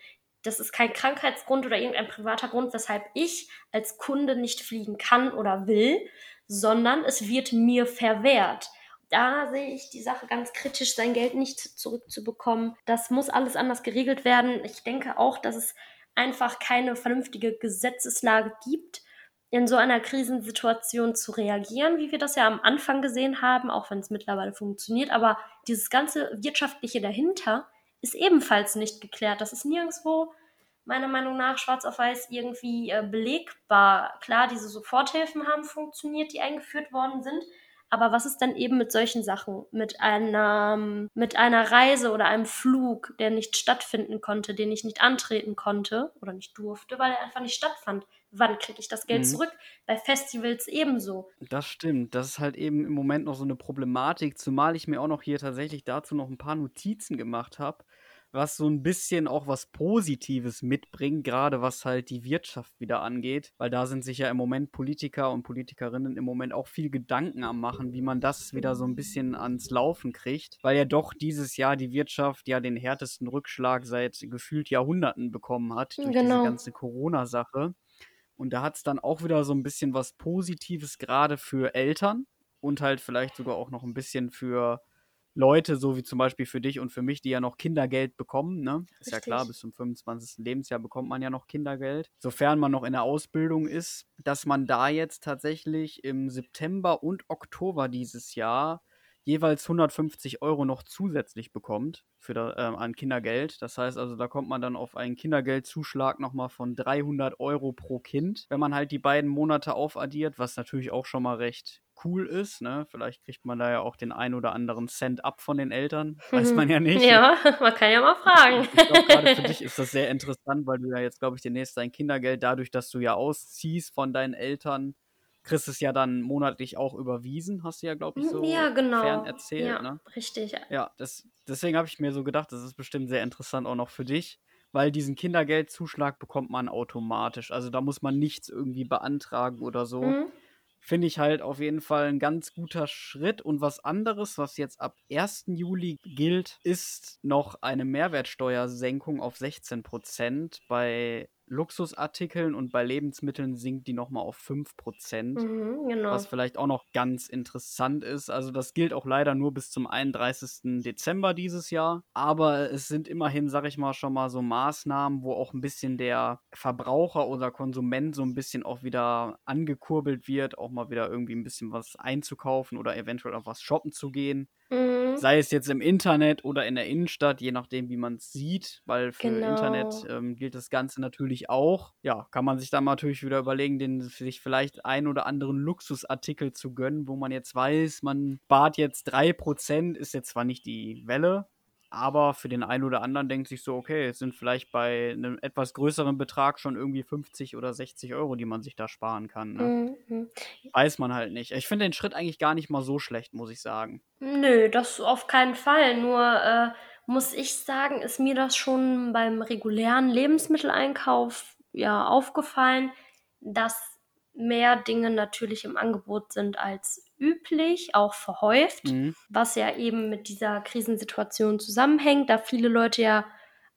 B: Das ist kein Krankheitsgrund oder irgendein privater Grund, weshalb ich als Kunde nicht fliegen kann oder will, sondern es wird mir verwehrt. Da sehe ich die Sache ganz kritisch, sein Geld nicht zurückzubekommen. Das muss alles anders geregelt werden. Ich denke auch, dass es einfach keine vernünftige Gesetzeslage gibt, in so einer Krisensituation zu reagieren, wie wir das ja am Anfang gesehen haben, auch wenn es mittlerweile funktioniert. Aber dieses ganze Wirtschaftliche dahinter ist ebenfalls nicht geklärt. Das ist nirgendwo, meiner Meinung nach, schwarz auf weiß irgendwie äh, belegbar. Klar, diese Soforthilfen haben funktioniert, die eingeführt worden sind. Aber was ist denn eben mit solchen Sachen? Mit einer, mit einer Reise oder einem Flug, der nicht stattfinden konnte, den ich nicht antreten konnte oder nicht durfte, weil er einfach nicht stattfand. Wann kriege ich das Geld mhm. zurück? Bei Festivals ebenso.
A: Das stimmt. Das ist halt eben im Moment noch so eine Problematik, zumal ich mir auch noch hier tatsächlich dazu noch ein paar Notizen gemacht habe was so ein bisschen auch was Positives mitbringt, gerade was halt die Wirtschaft wieder angeht, weil da sind sich ja im Moment Politiker und Politikerinnen im Moment auch viel Gedanken am machen, wie man das wieder so ein bisschen ans Laufen kriegt, weil ja doch dieses Jahr die Wirtschaft ja den härtesten Rückschlag seit gefühlt Jahrhunderten bekommen hat durch genau. diese ganze Corona-Sache. Und da hat es dann auch wieder so ein bisschen was Positives, gerade für Eltern und halt vielleicht sogar auch noch ein bisschen für Leute, so wie zum Beispiel für dich und für mich, die ja noch Kindergeld bekommen, ne? Ist Richtig. ja klar, bis zum 25. Lebensjahr bekommt man ja noch Kindergeld, sofern man noch in der Ausbildung ist, dass man da jetzt tatsächlich im September und Oktober dieses Jahr jeweils 150 Euro noch zusätzlich bekommt für da, äh, an Kindergeld. Das heißt also, da kommt man dann auf einen Kindergeldzuschlag nochmal von 300 Euro pro Kind, wenn man halt die beiden Monate aufaddiert, was natürlich auch schon mal recht cool ist. Ne? Vielleicht kriegt man da ja auch den ein oder anderen Cent ab von den Eltern. Weiß man ja nicht.
B: Ja, man kann ja mal fragen.
A: Ich glaube, gerade für dich ist das sehr interessant, weil du ja jetzt, glaube ich, demnächst dein Kindergeld, dadurch, dass du ja ausziehst von deinen Eltern, kriegst es ja dann monatlich auch überwiesen, hast du ja, glaube ich, so
B: ja, genau.
A: fern erzählt.
B: Ja,
A: ne?
B: richtig.
A: Ja, das, deswegen habe ich mir so gedacht, das ist bestimmt sehr interessant auch noch für dich, weil diesen Kindergeldzuschlag bekommt man automatisch. Also da muss man nichts irgendwie beantragen oder so. Mhm finde ich halt auf jeden Fall ein ganz guter Schritt. Und was anderes, was jetzt ab 1. Juli gilt, ist noch eine Mehrwertsteuersenkung auf 16 Prozent bei Luxusartikeln und bei Lebensmitteln sinkt die nochmal auf 5%. Mhm, genau. Was vielleicht auch noch ganz interessant ist. Also das gilt auch leider nur bis zum 31. Dezember dieses Jahr. Aber es sind immerhin, sag ich mal, schon mal so Maßnahmen, wo auch ein bisschen der Verbraucher oder Konsument so ein bisschen auch wieder angekurbelt wird, auch mal wieder irgendwie ein bisschen was einzukaufen oder eventuell auch was shoppen zu gehen. Mhm. Sei es jetzt im Internet oder in der Innenstadt, je nachdem, wie man es sieht, weil für genau. Internet ähm, gilt das Ganze natürlich auch. Ja, kann man sich dann natürlich wieder überlegen, den sich vielleicht ein oder anderen Luxusartikel zu gönnen, wo man jetzt weiß, man spart jetzt 3%, ist jetzt zwar nicht die Welle, aber für den einen oder anderen denkt sich so, okay, es sind vielleicht bei einem etwas größeren Betrag schon irgendwie 50 oder 60 Euro, die man sich da sparen kann. Ne? Mhm. Weiß man halt nicht. Ich finde den Schritt eigentlich gar nicht mal so schlecht, muss ich sagen.
B: Nö, das auf keinen Fall. Nur äh, muss ich sagen, ist mir das schon beim regulären Lebensmitteleinkauf ja aufgefallen, dass mehr Dinge natürlich im Angebot sind als üblich, auch verhäuft, mhm. was ja eben mit dieser Krisensituation zusammenhängt, da viele Leute ja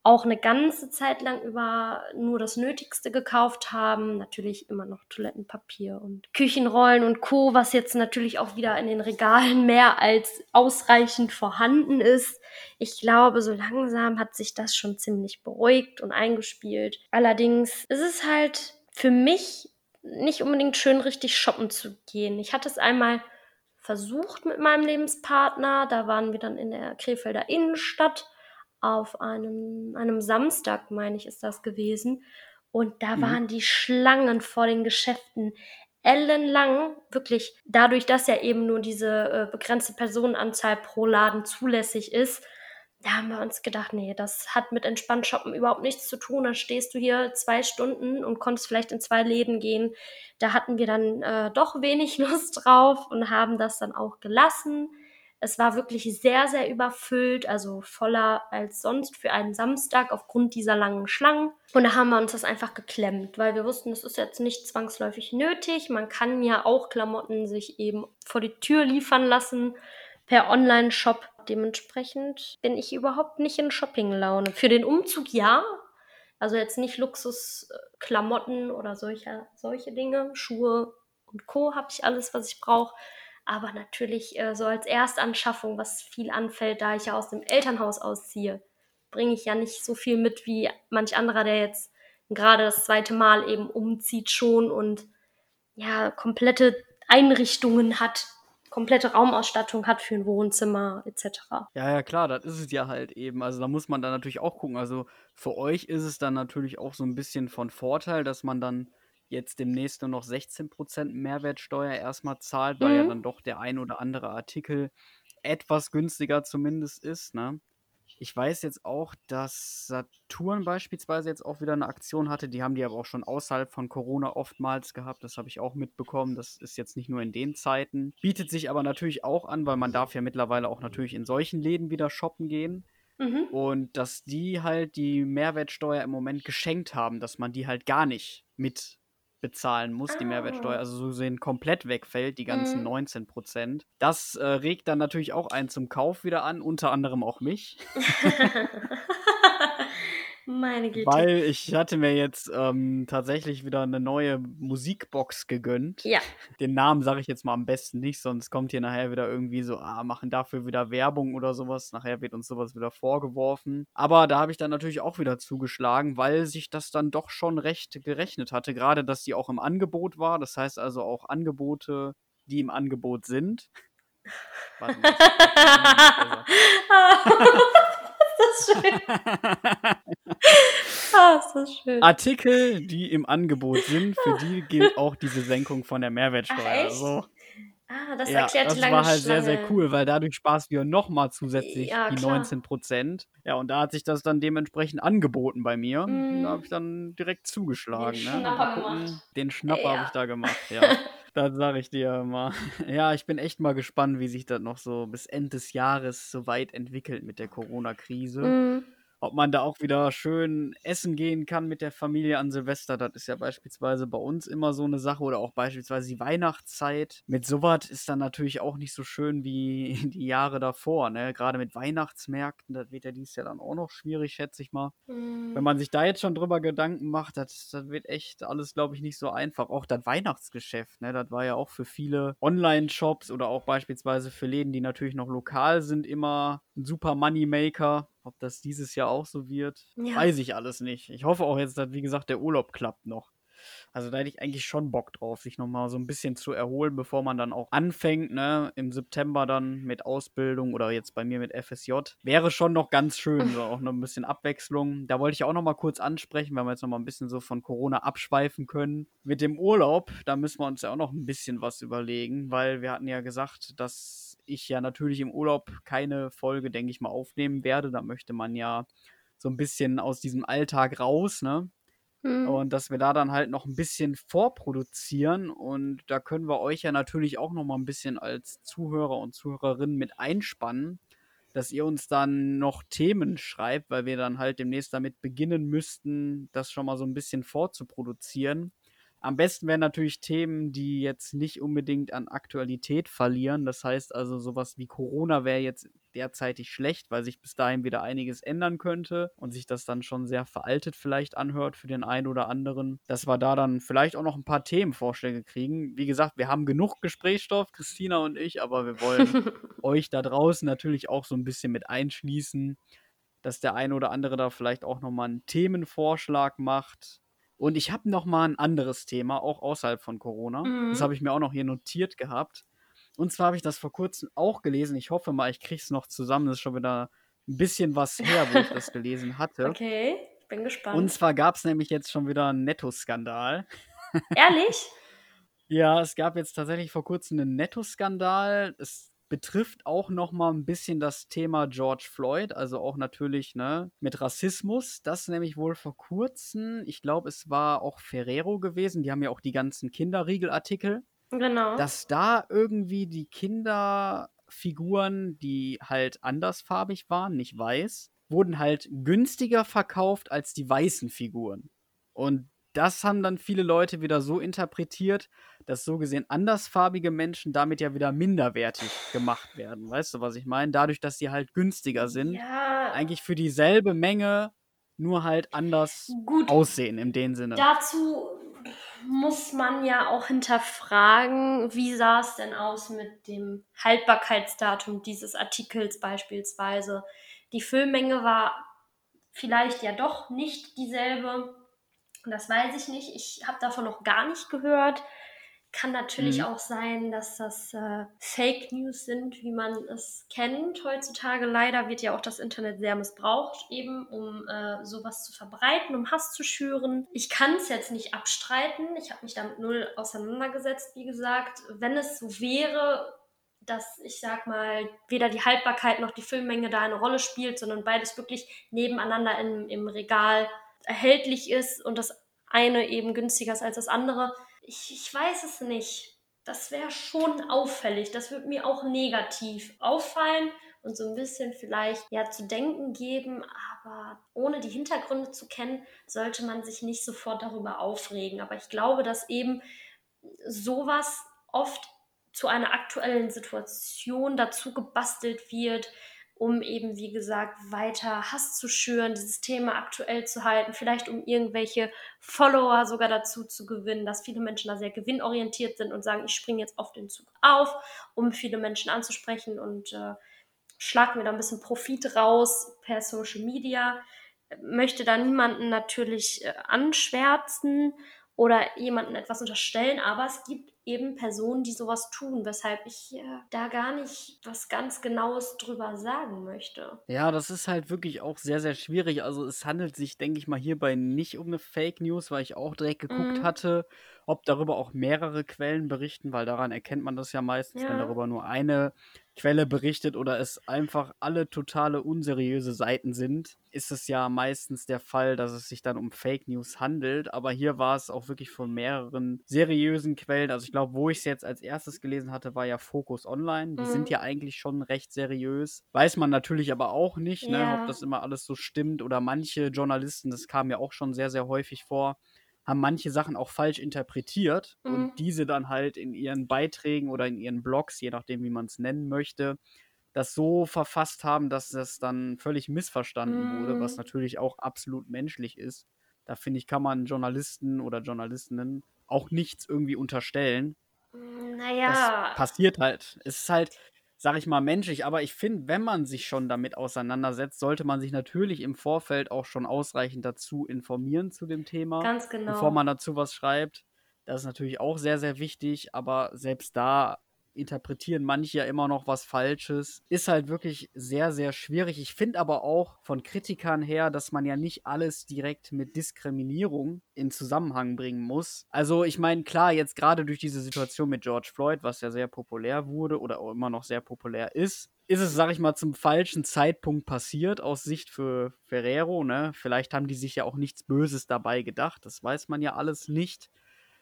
B: auch eine ganze Zeit lang über nur das Nötigste gekauft haben. Natürlich immer noch Toilettenpapier und Küchenrollen und Co., was jetzt natürlich auch wieder in den Regalen mehr als ausreichend vorhanden ist. Ich glaube, so langsam hat sich das schon ziemlich beruhigt und eingespielt. Allerdings ist es halt für mich nicht unbedingt schön, richtig shoppen zu gehen. Ich hatte es einmal versucht mit meinem Lebenspartner. Da waren wir dann in der Krefelder Innenstadt auf einem, einem Samstag, meine ich, ist das gewesen. Und da mhm. waren die Schlangen vor den Geschäften ellenlang, wirklich dadurch, dass ja eben nur diese äh, begrenzte Personenanzahl pro Laden zulässig ist, da haben wir uns gedacht, nee, das hat mit entspannt shoppen überhaupt nichts zu tun. Da stehst du hier zwei Stunden und konntest vielleicht in zwei Läden gehen. Da hatten wir dann äh, doch wenig Lust drauf und haben das dann auch gelassen. Es war wirklich sehr, sehr überfüllt, also voller als sonst für einen Samstag aufgrund dieser langen Schlangen. Und da haben wir uns das einfach geklemmt, weil wir wussten, das ist jetzt nicht zwangsläufig nötig. Man kann ja auch Klamotten sich eben vor die Tür liefern lassen per Online-Shop. Dementsprechend bin ich überhaupt nicht in Shopping-Laune. Für den Umzug ja. Also jetzt nicht Luxusklamotten oder solche, solche Dinge. Schuhe und Co. habe ich alles, was ich brauche. Aber natürlich äh, so als Erstanschaffung, was viel anfällt, da ich ja aus dem Elternhaus ausziehe, bringe ich ja nicht so viel mit wie manch anderer, der jetzt gerade das zweite Mal eben umzieht schon und ja, komplette Einrichtungen hat, komplette Raumausstattung hat für ein Wohnzimmer etc.
A: Ja, ja, klar, das ist es ja halt eben. Also da muss man dann natürlich auch gucken. Also für euch ist es dann natürlich auch so ein bisschen von Vorteil, dass man dann jetzt demnächst nur noch 16% Mehrwertsteuer erstmal zahlt, weil mhm. ja dann doch der ein oder andere Artikel etwas günstiger zumindest ist. Ne? Ich weiß jetzt auch, dass Saturn beispielsweise jetzt auch wieder eine Aktion hatte. Die haben die aber auch schon außerhalb von Corona oftmals gehabt. Das habe ich auch mitbekommen. Das ist jetzt nicht nur in den Zeiten. Bietet sich aber natürlich auch an, weil man darf ja mittlerweile auch natürlich in solchen Läden wieder shoppen gehen. Mhm. Und dass die halt die Mehrwertsteuer im Moment geschenkt haben, dass man die halt gar nicht mit bezahlen muss, die Mehrwertsteuer, ah. also so sehen komplett wegfällt, die ganzen mhm. 19 Prozent. Das äh, regt dann natürlich auch einen zum Kauf wieder an, unter anderem auch mich.
B: Meine Güte.
A: Weil ich hatte mir jetzt ähm, tatsächlich wieder eine neue Musikbox gegönnt.
B: Ja.
A: Den Namen sage ich jetzt mal am besten nicht, sonst kommt hier nachher wieder irgendwie so, ah, machen dafür wieder Werbung oder sowas. Nachher wird uns sowas wieder vorgeworfen. Aber da habe ich dann natürlich auch wieder zugeschlagen, weil sich das dann doch schon recht gerechnet hatte. Gerade, dass die auch im Angebot war. Das heißt also auch Angebote, die im Angebot sind. Warte mal. das ist schön. ah, ist das schön. Artikel, die im Angebot sind, für die gilt auch diese Senkung von der Mehrwertsteuer. Ach, echt? Also,
B: Ah, das ja, erklärt
A: die lange Das war halt Schlange. sehr, sehr cool, weil dadurch sparst du ja nochmal zusätzlich ja, die 19 Prozent. Ja, und da hat sich das dann dementsprechend angeboten bei mir. Mm. Da habe ich dann direkt zugeschlagen. Den
B: ne? Schnapper gemacht.
A: Den Schnapper ja. habe ich da gemacht, ja. Das sage ich dir mal. Ja, ich bin echt mal gespannt, wie sich das noch so bis Ende des Jahres so weit entwickelt mit der Corona-Krise. Mm ob man da auch wieder schön essen gehen kann mit der Familie an Silvester. Das ist ja beispielsweise bei uns immer so eine Sache oder auch beispielsweise die Weihnachtszeit. Mit sowas ist dann natürlich auch nicht so schön wie die Jahre davor. Ne? Gerade mit Weihnachtsmärkten, das wird ja dies Jahr dann auch noch schwierig, schätze ich mal. Mhm. Wenn man sich da jetzt schon drüber Gedanken macht, das, das wird echt alles, glaube ich, nicht so einfach. Auch das Weihnachtsgeschäft, ne? das war ja auch für viele Online-Shops oder auch beispielsweise für Läden, die natürlich noch lokal sind, immer ein super Moneymaker ob das dieses Jahr auch so wird, ja. weiß ich alles nicht. Ich hoffe auch jetzt, dass, wie gesagt, der Urlaub klappt noch. Also da hätte ich eigentlich schon Bock drauf, sich nochmal so ein bisschen zu erholen, bevor man dann auch anfängt, ne, im September dann mit Ausbildung oder jetzt bei mir mit FSJ. Wäre schon noch ganz schön, so auch noch ein bisschen Abwechslung. Da wollte ich auch nochmal kurz ansprechen, weil wir jetzt nochmal ein bisschen so von Corona abschweifen können. Mit dem Urlaub, da müssen wir uns ja auch noch ein bisschen was überlegen, weil wir hatten ja gesagt, dass ich ja natürlich im Urlaub keine Folge, denke ich mal, aufnehmen werde. Da möchte man ja so ein bisschen aus diesem Alltag raus, ne? Mhm. Und dass wir da dann halt noch ein bisschen vorproduzieren. Und da können wir euch ja natürlich auch noch mal ein bisschen als Zuhörer und Zuhörerinnen mit einspannen, dass ihr uns dann noch Themen schreibt, weil wir dann halt demnächst damit beginnen müssten, das schon mal so ein bisschen vorzuproduzieren. Am besten wären natürlich Themen, die jetzt nicht unbedingt an Aktualität verlieren. Das heißt also, sowas wie Corona wäre jetzt derzeitig schlecht, weil sich bis dahin wieder einiges ändern könnte und sich das dann schon sehr veraltet vielleicht anhört für den einen oder anderen. Dass wir da dann vielleicht auch noch ein paar Themenvorschläge kriegen. Wie gesagt, wir haben genug Gesprächsstoff, Christina und ich, aber wir wollen euch da draußen natürlich auch so ein bisschen mit einschließen, dass der eine oder andere da vielleicht auch nochmal einen Themenvorschlag macht und ich habe noch mal ein anderes Thema, auch außerhalb von Corona. Mhm. Das habe ich mir auch noch hier notiert gehabt. Und zwar habe ich das vor kurzem auch gelesen. Ich hoffe mal, ich kriege es noch zusammen. Das ist schon wieder ein bisschen was her, wo ich das gelesen hatte.
B: Okay, ich bin gespannt.
A: Und zwar gab es nämlich jetzt schon wieder einen Netto-Skandal.
B: Ehrlich?
A: ja, es gab jetzt tatsächlich vor kurzem einen Netto-Skandal. Es betrifft auch noch mal ein bisschen das Thema George Floyd, also auch natürlich ne, mit Rassismus. Das nämlich wohl vor kurzem, ich glaube, es war auch Ferrero gewesen, die haben ja auch die ganzen Kinderriegelartikel.
B: Genau.
A: Dass da irgendwie die Kinderfiguren, die halt andersfarbig waren, nicht weiß, wurden halt günstiger verkauft als die weißen Figuren. Und das haben dann viele Leute wieder so interpretiert, dass so gesehen andersfarbige Menschen damit ja wieder minderwertig gemacht werden. Weißt du, was ich meine? Dadurch, dass sie halt günstiger sind,
B: ja.
A: eigentlich für dieselbe Menge nur halt anders Gut. aussehen in dem Sinne.
B: Dazu muss man ja auch hinterfragen, wie sah es denn aus mit dem Haltbarkeitsdatum dieses Artikels beispielsweise. Die Füllmenge war vielleicht ja doch nicht dieselbe das weiß ich nicht. Ich habe davon noch gar nicht gehört. Kann natürlich mhm. auch sein, dass das äh, Fake News sind, wie man es kennt heutzutage. Leider wird ja auch das Internet sehr missbraucht, eben um äh, sowas zu verbreiten, um Hass zu schüren. Ich kann es jetzt nicht abstreiten. Ich habe mich damit null auseinandergesetzt, wie gesagt. Wenn es so wäre, dass ich sag mal, weder die Haltbarkeit noch die Füllmenge da eine Rolle spielt, sondern beides wirklich nebeneinander in, im Regal erhältlich ist und das eine eben günstiger ist als das andere. Ich, ich weiß es nicht. Das wäre schon auffällig. Das würde mir auch negativ auffallen und so ein bisschen vielleicht ja zu denken geben, aber ohne die Hintergründe zu kennen, sollte man sich nicht sofort darüber aufregen. Aber ich glaube, dass eben sowas oft zu einer aktuellen Situation dazu gebastelt wird, um eben, wie gesagt, weiter Hass zu schüren, dieses Thema aktuell zu halten, vielleicht um irgendwelche Follower sogar dazu zu gewinnen, dass viele Menschen da sehr gewinnorientiert sind und sagen, ich springe jetzt auf den Zug auf, um viele Menschen anzusprechen und äh, schlag mir da ein bisschen Profit raus per Social Media. Möchte da niemanden natürlich äh, anschwärzen oder jemanden etwas unterstellen, aber es gibt eben Personen, die sowas tun, weshalb ich äh, da gar nicht was ganz Genaues drüber sagen möchte.
A: Ja, das ist halt wirklich auch sehr, sehr schwierig. Also es handelt sich, denke ich mal, hierbei nicht um eine Fake News, weil ich auch direkt geguckt mhm. hatte, ob darüber auch mehrere Quellen berichten, weil daran erkennt man das ja meistens, ja. wenn darüber nur eine Quelle berichtet oder es einfach alle totale unseriöse Seiten sind, ist es ja meistens der Fall, dass es sich dann um Fake News handelt. Aber hier war es auch wirklich von mehreren seriösen Quellen. Also ich glaube, wo ich es jetzt als erstes gelesen hatte, war ja Focus Online. Die mhm. sind ja eigentlich schon recht seriös. Weiß man natürlich aber auch nicht, ne, ja. ob das immer alles so stimmt oder manche Journalisten, das kam ja auch schon sehr, sehr häufig vor, haben manche Sachen auch falsch interpretiert mhm. und diese dann halt in ihren Beiträgen oder in ihren Blogs, je nachdem, wie man es nennen möchte, das so verfasst haben, dass das dann völlig missverstanden mhm. wurde, was mhm. natürlich auch absolut menschlich ist. Da finde ich, kann man Journalisten oder Journalistinnen auch nichts irgendwie unterstellen.
B: Naja.
A: Das passiert halt. Es ist halt, sag ich mal, menschlich. Aber ich finde, wenn man sich schon damit auseinandersetzt, sollte man sich natürlich im Vorfeld auch schon ausreichend dazu informieren zu dem Thema.
B: Ganz genau.
A: Bevor man dazu was schreibt. Das ist natürlich auch sehr, sehr wichtig. Aber selbst da interpretieren manche ja immer noch was Falsches. Ist halt wirklich sehr, sehr schwierig. Ich finde aber auch von Kritikern her, dass man ja nicht alles direkt mit Diskriminierung in Zusammenhang bringen muss. Also ich meine, klar, jetzt gerade durch diese Situation mit George Floyd, was ja sehr populär wurde oder auch immer noch sehr populär ist, ist es, sag ich mal, zum falschen Zeitpunkt passiert aus Sicht für Ferrero. Ne? Vielleicht haben die sich ja auch nichts Böses dabei gedacht. Das weiß man ja alles nicht.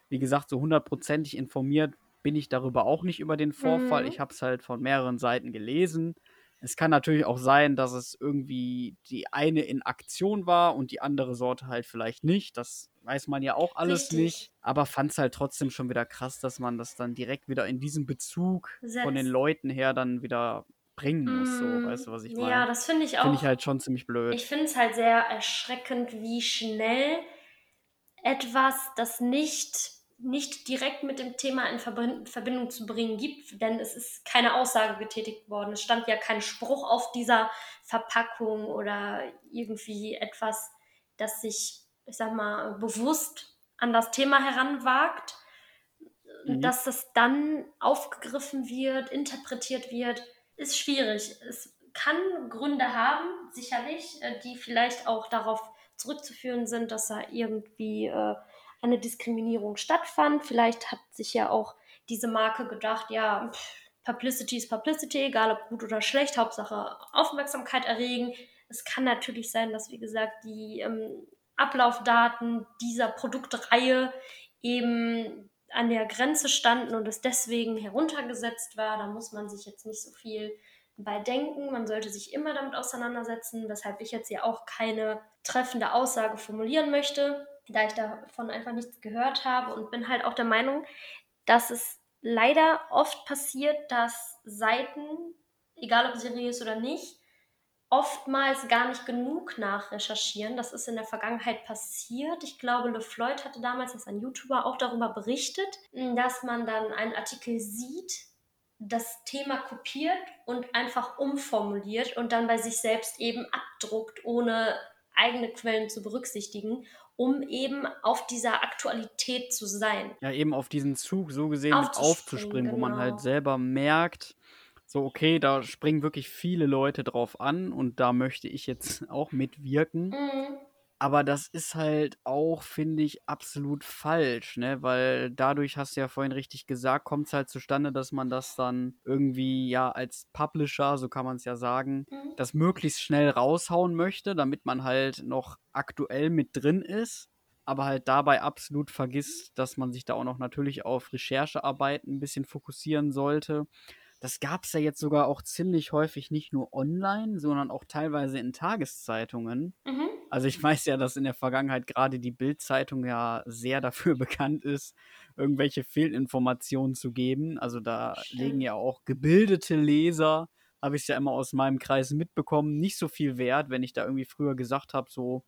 A: Wie gesagt, so hundertprozentig informiert bin ich darüber auch nicht über den Vorfall. Mhm. Ich habe es halt von mehreren Seiten gelesen. Es kann natürlich auch sein, dass es irgendwie die eine in Aktion war und die andere Sorte halt vielleicht nicht. Das weiß man ja auch alles Richtig. nicht. Aber fand es halt trotzdem schon wieder krass, dass man das dann direkt wieder in diesem Bezug Setz. von den Leuten her dann wieder bringen muss. So, mhm. weißt du, was ich meine?
B: Ja, das finde ich auch.
A: Finde ich halt schon ziemlich blöd.
B: Ich finde es halt sehr erschreckend, wie schnell etwas, das nicht nicht direkt mit dem Thema in Verbindung zu bringen gibt, denn es ist keine Aussage getätigt worden. Es stand ja kein Spruch auf dieser Verpackung oder irgendwie etwas, das sich, ich sag mal, bewusst an das Thema heranwagt. Mhm. Dass das dann aufgegriffen wird, interpretiert wird, ist schwierig. Es kann Gründe haben, sicherlich, äh, die vielleicht auch darauf zurückzuführen sind, dass er irgendwie äh, eine Diskriminierung stattfand. Vielleicht hat sich ja auch diese Marke gedacht, ja, Publicity ist Publicity, egal ob gut oder schlecht, Hauptsache Aufmerksamkeit erregen. Es kann natürlich sein, dass, wie gesagt, die ähm, Ablaufdaten dieser Produktreihe eben an der Grenze standen und es deswegen heruntergesetzt war. Da muss man sich jetzt nicht so viel bei denken. Man sollte sich immer damit auseinandersetzen, weshalb ich jetzt hier auch keine treffende Aussage formulieren möchte, da ich davon einfach nichts gehört habe und bin halt auch der Meinung, dass es leider oft passiert, dass Seiten, egal ob seriös oder nicht, oftmals gar nicht genug nachrecherchieren. Das ist in der Vergangenheit passiert. Ich glaube, LeFloid hatte damals, ist ein YouTuber, auch darüber berichtet, dass man dann einen Artikel sieht, das Thema kopiert und einfach umformuliert und dann bei sich selbst eben abdruckt, ohne eigene Quellen zu berücksichtigen, um eben auf dieser Aktualität zu sein.
A: Ja, eben auf diesen Zug so gesehen aufzuspringen, aufzuspringen wo man halt genau. selber merkt, so, okay, da springen wirklich viele Leute drauf an und da möchte ich jetzt auch mitwirken. Mhm. Aber das ist halt auch, finde ich, absolut falsch, ne? Weil dadurch, hast du ja vorhin richtig gesagt, kommt es halt zustande, dass man das dann irgendwie ja als Publisher, so kann man es ja sagen, mhm. das möglichst schnell raushauen möchte, damit man halt noch aktuell mit drin ist aber halt dabei absolut vergisst, dass man sich da auch noch natürlich auf Recherchearbeiten ein bisschen fokussieren sollte das gab es ja jetzt sogar auch ziemlich häufig nicht nur online, sondern auch teilweise in Tageszeitungen. Mhm. Also ich weiß ja, dass in der Vergangenheit gerade die Bild-Zeitung ja sehr dafür bekannt ist, irgendwelche Fehlinformationen zu geben. Also da Stimmt. legen ja auch gebildete Leser, habe ich es ja immer aus meinem Kreis mitbekommen, nicht so viel Wert, wenn ich da irgendwie früher gesagt habe, so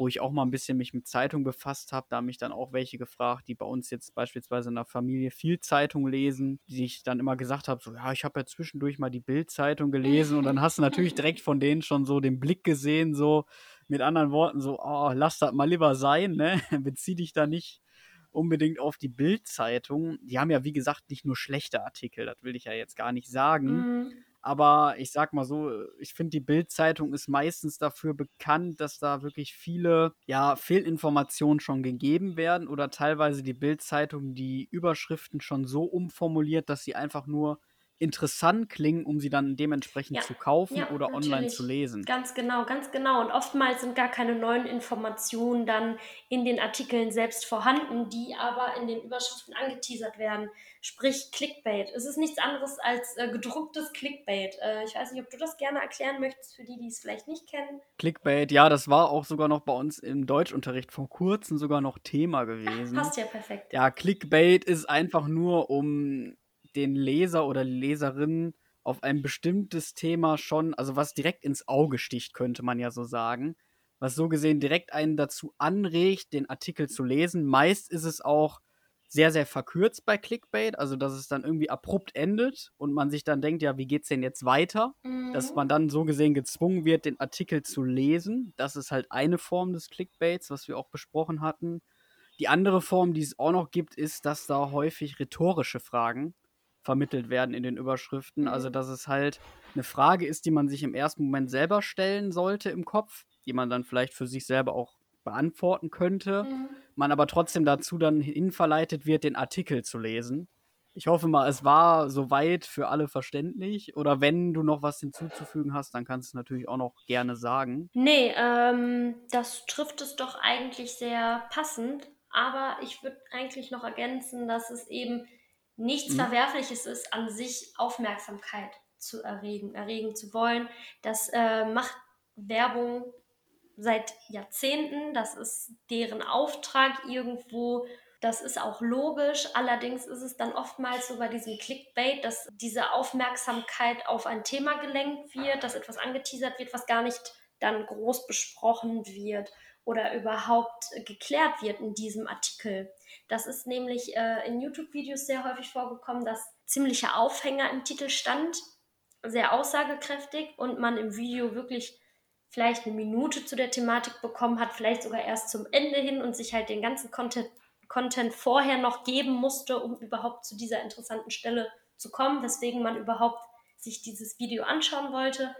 A: wo ich auch mal ein bisschen mich mit Zeitung befasst habe. Da haben mich dann auch welche gefragt, die bei uns jetzt beispielsweise in der Familie viel Zeitung lesen, die ich dann immer gesagt habe, so, ja, ich habe ja zwischendurch mal die Bild-Zeitung gelesen und dann hast du natürlich direkt von denen schon so den Blick gesehen, so mit anderen Worten, so, oh, lass das mal lieber sein, ne? Bezieh dich da nicht unbedingt auf die Bild-Zeitung. Die haben ja, wie gesagt, nicht nur schlechte Artikel, das will ich ja jetzt gar nicht sagen. Mhm. Aber ich sag mal so, ich finde, die Bild-Zeitung ist meistens dafür bekannt, dass da wirklich viele ja, Fehlinformationen schon gegeben werden oder teilweise die Bild-Zeitung die Überschriften schon so umformuliert, dass sie einfach nur interessant klingen, um sie dann dementsprechend ja. zu kaufen ja, oder natürlich. online zu lesen.
B: Ganz genau, ganz genau. Und oftmals sind gar keine neuen Informationen dann in den Artikeln selbst vorhanden, die aber in den Überschriften angeteasert werden. Sprich Clickbait. Es ist nichts anderes als äh, gedrucktes Clickbait. Äh, ich weiß nicht, ob du das gerne erklären möchtest für die, die es vielleicht nicht kennen.
A: Clickbait, ja, das war auch sogar noch bei uns im Deutschunterricht vor kurzem sogar noch Thema gewesen.
B: Passt ja perfekt.
A: Ja, Clickbait ist einfach nur, um den Leser oder Leserin auf ein bestimmtes Thema schon, also was direkt ins Auge sticht, könnte man ja so sagen. Was so gesehen direkt einen dazu anregt, den Artikel zu lesen. Meist ist es auch sehr, sehr verkürzt bei Clickbait, also dass es dann irgendwie abrupt endet und man sich dann denkt, ja, wie geht's denn jetzt weiter? Mhm. Dass man dann so gesehen gezwungen wird, den Artikel zu lesen. Das ist halt eine Form des Clickbaits, was wir auch besprochen hatten. Die andere Form, die es auch noch gibt, ist, dass da häufig rhetorische Fragen vermittelt werden in den Überschriften. Also, mhm. dass es halt eine Frage ist, die man sich im ersten Moment selber stellen sollte im Kopf, die man dann vielleicht für sich selber auch beantworten könnte, mhm. man aber trotzdem dazu dann hinverleitet wird, den Artikel zu lesen. Ich hoffe mal, es war soweit für alle verständlich. Oder wenn du noch was hinzuzufügen hast, dann kannst du es natürlich auch noch gerne sagen.
B: Nee, ähm, das trifft es doch eigentlich sehr passend. Aber ich würde eigentlich noch ergänzen, dass es eben nichts mhm. Verwerfliches ist, an sich Aufmerksamkeit zu erregen, erregen zu wollen. Das äh, macht Werbung seit Jahrzehnten. Das ist deren Auftrag irgendwo. Das ist auch logisch. Allerdings ist es dann oftmals so bei diesem Clickbait, dass diese Aufmerksamkeit auf ein Thema gelenkt wird, dass etwas angeteasert wird, was gar nicht dann groß besprochen wird oder überhaupt geklärt wird in diesem Artikel. Das ist nämlich äh, in YouTube-Videos sehr häufig vorgekommen, dass ziemlicher Aufhänger im Titel stand, sehr aussagekräftig und man im Video wirklich vielleicht eine Minute zu der Thematik bekommen hat, vielleicht sogar erst zum Ende hin und sich halt den ganzen Content, Content vorher noch geben musste, um überhaupt zu dieser interessanten Stelle zu kommen, weswegen man überhaupt sich dieses Video anschauen wollte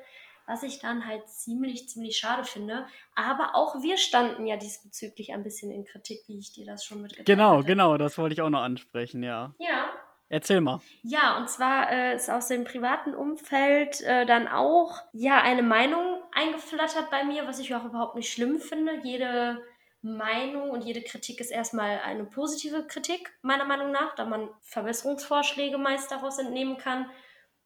B: was ich dann halt ziemlich, ziemlich schade finde. Aber auch wir standen ja diesbezüglich ein bisschen in Kritik, wie ich dir das schon mitgeteilt
A: Genau, hatte. genau, das wollte ich auch noch ansprechen, ja.
B: Ja,
A: Erzähl mal.
B: Ja, und zwar äh, ist aus dem privaten Umfeld äh, dann auch ja eine Meinung eingeflattert bei mir, was ich auch überhaupt nicht schlimm finde. Jede Meinung und jede Kritik ist erstmal eine positive Kritik, meiner Meinung nach, da man Verbesserungsvorschläge meist daraus entnehmen kann.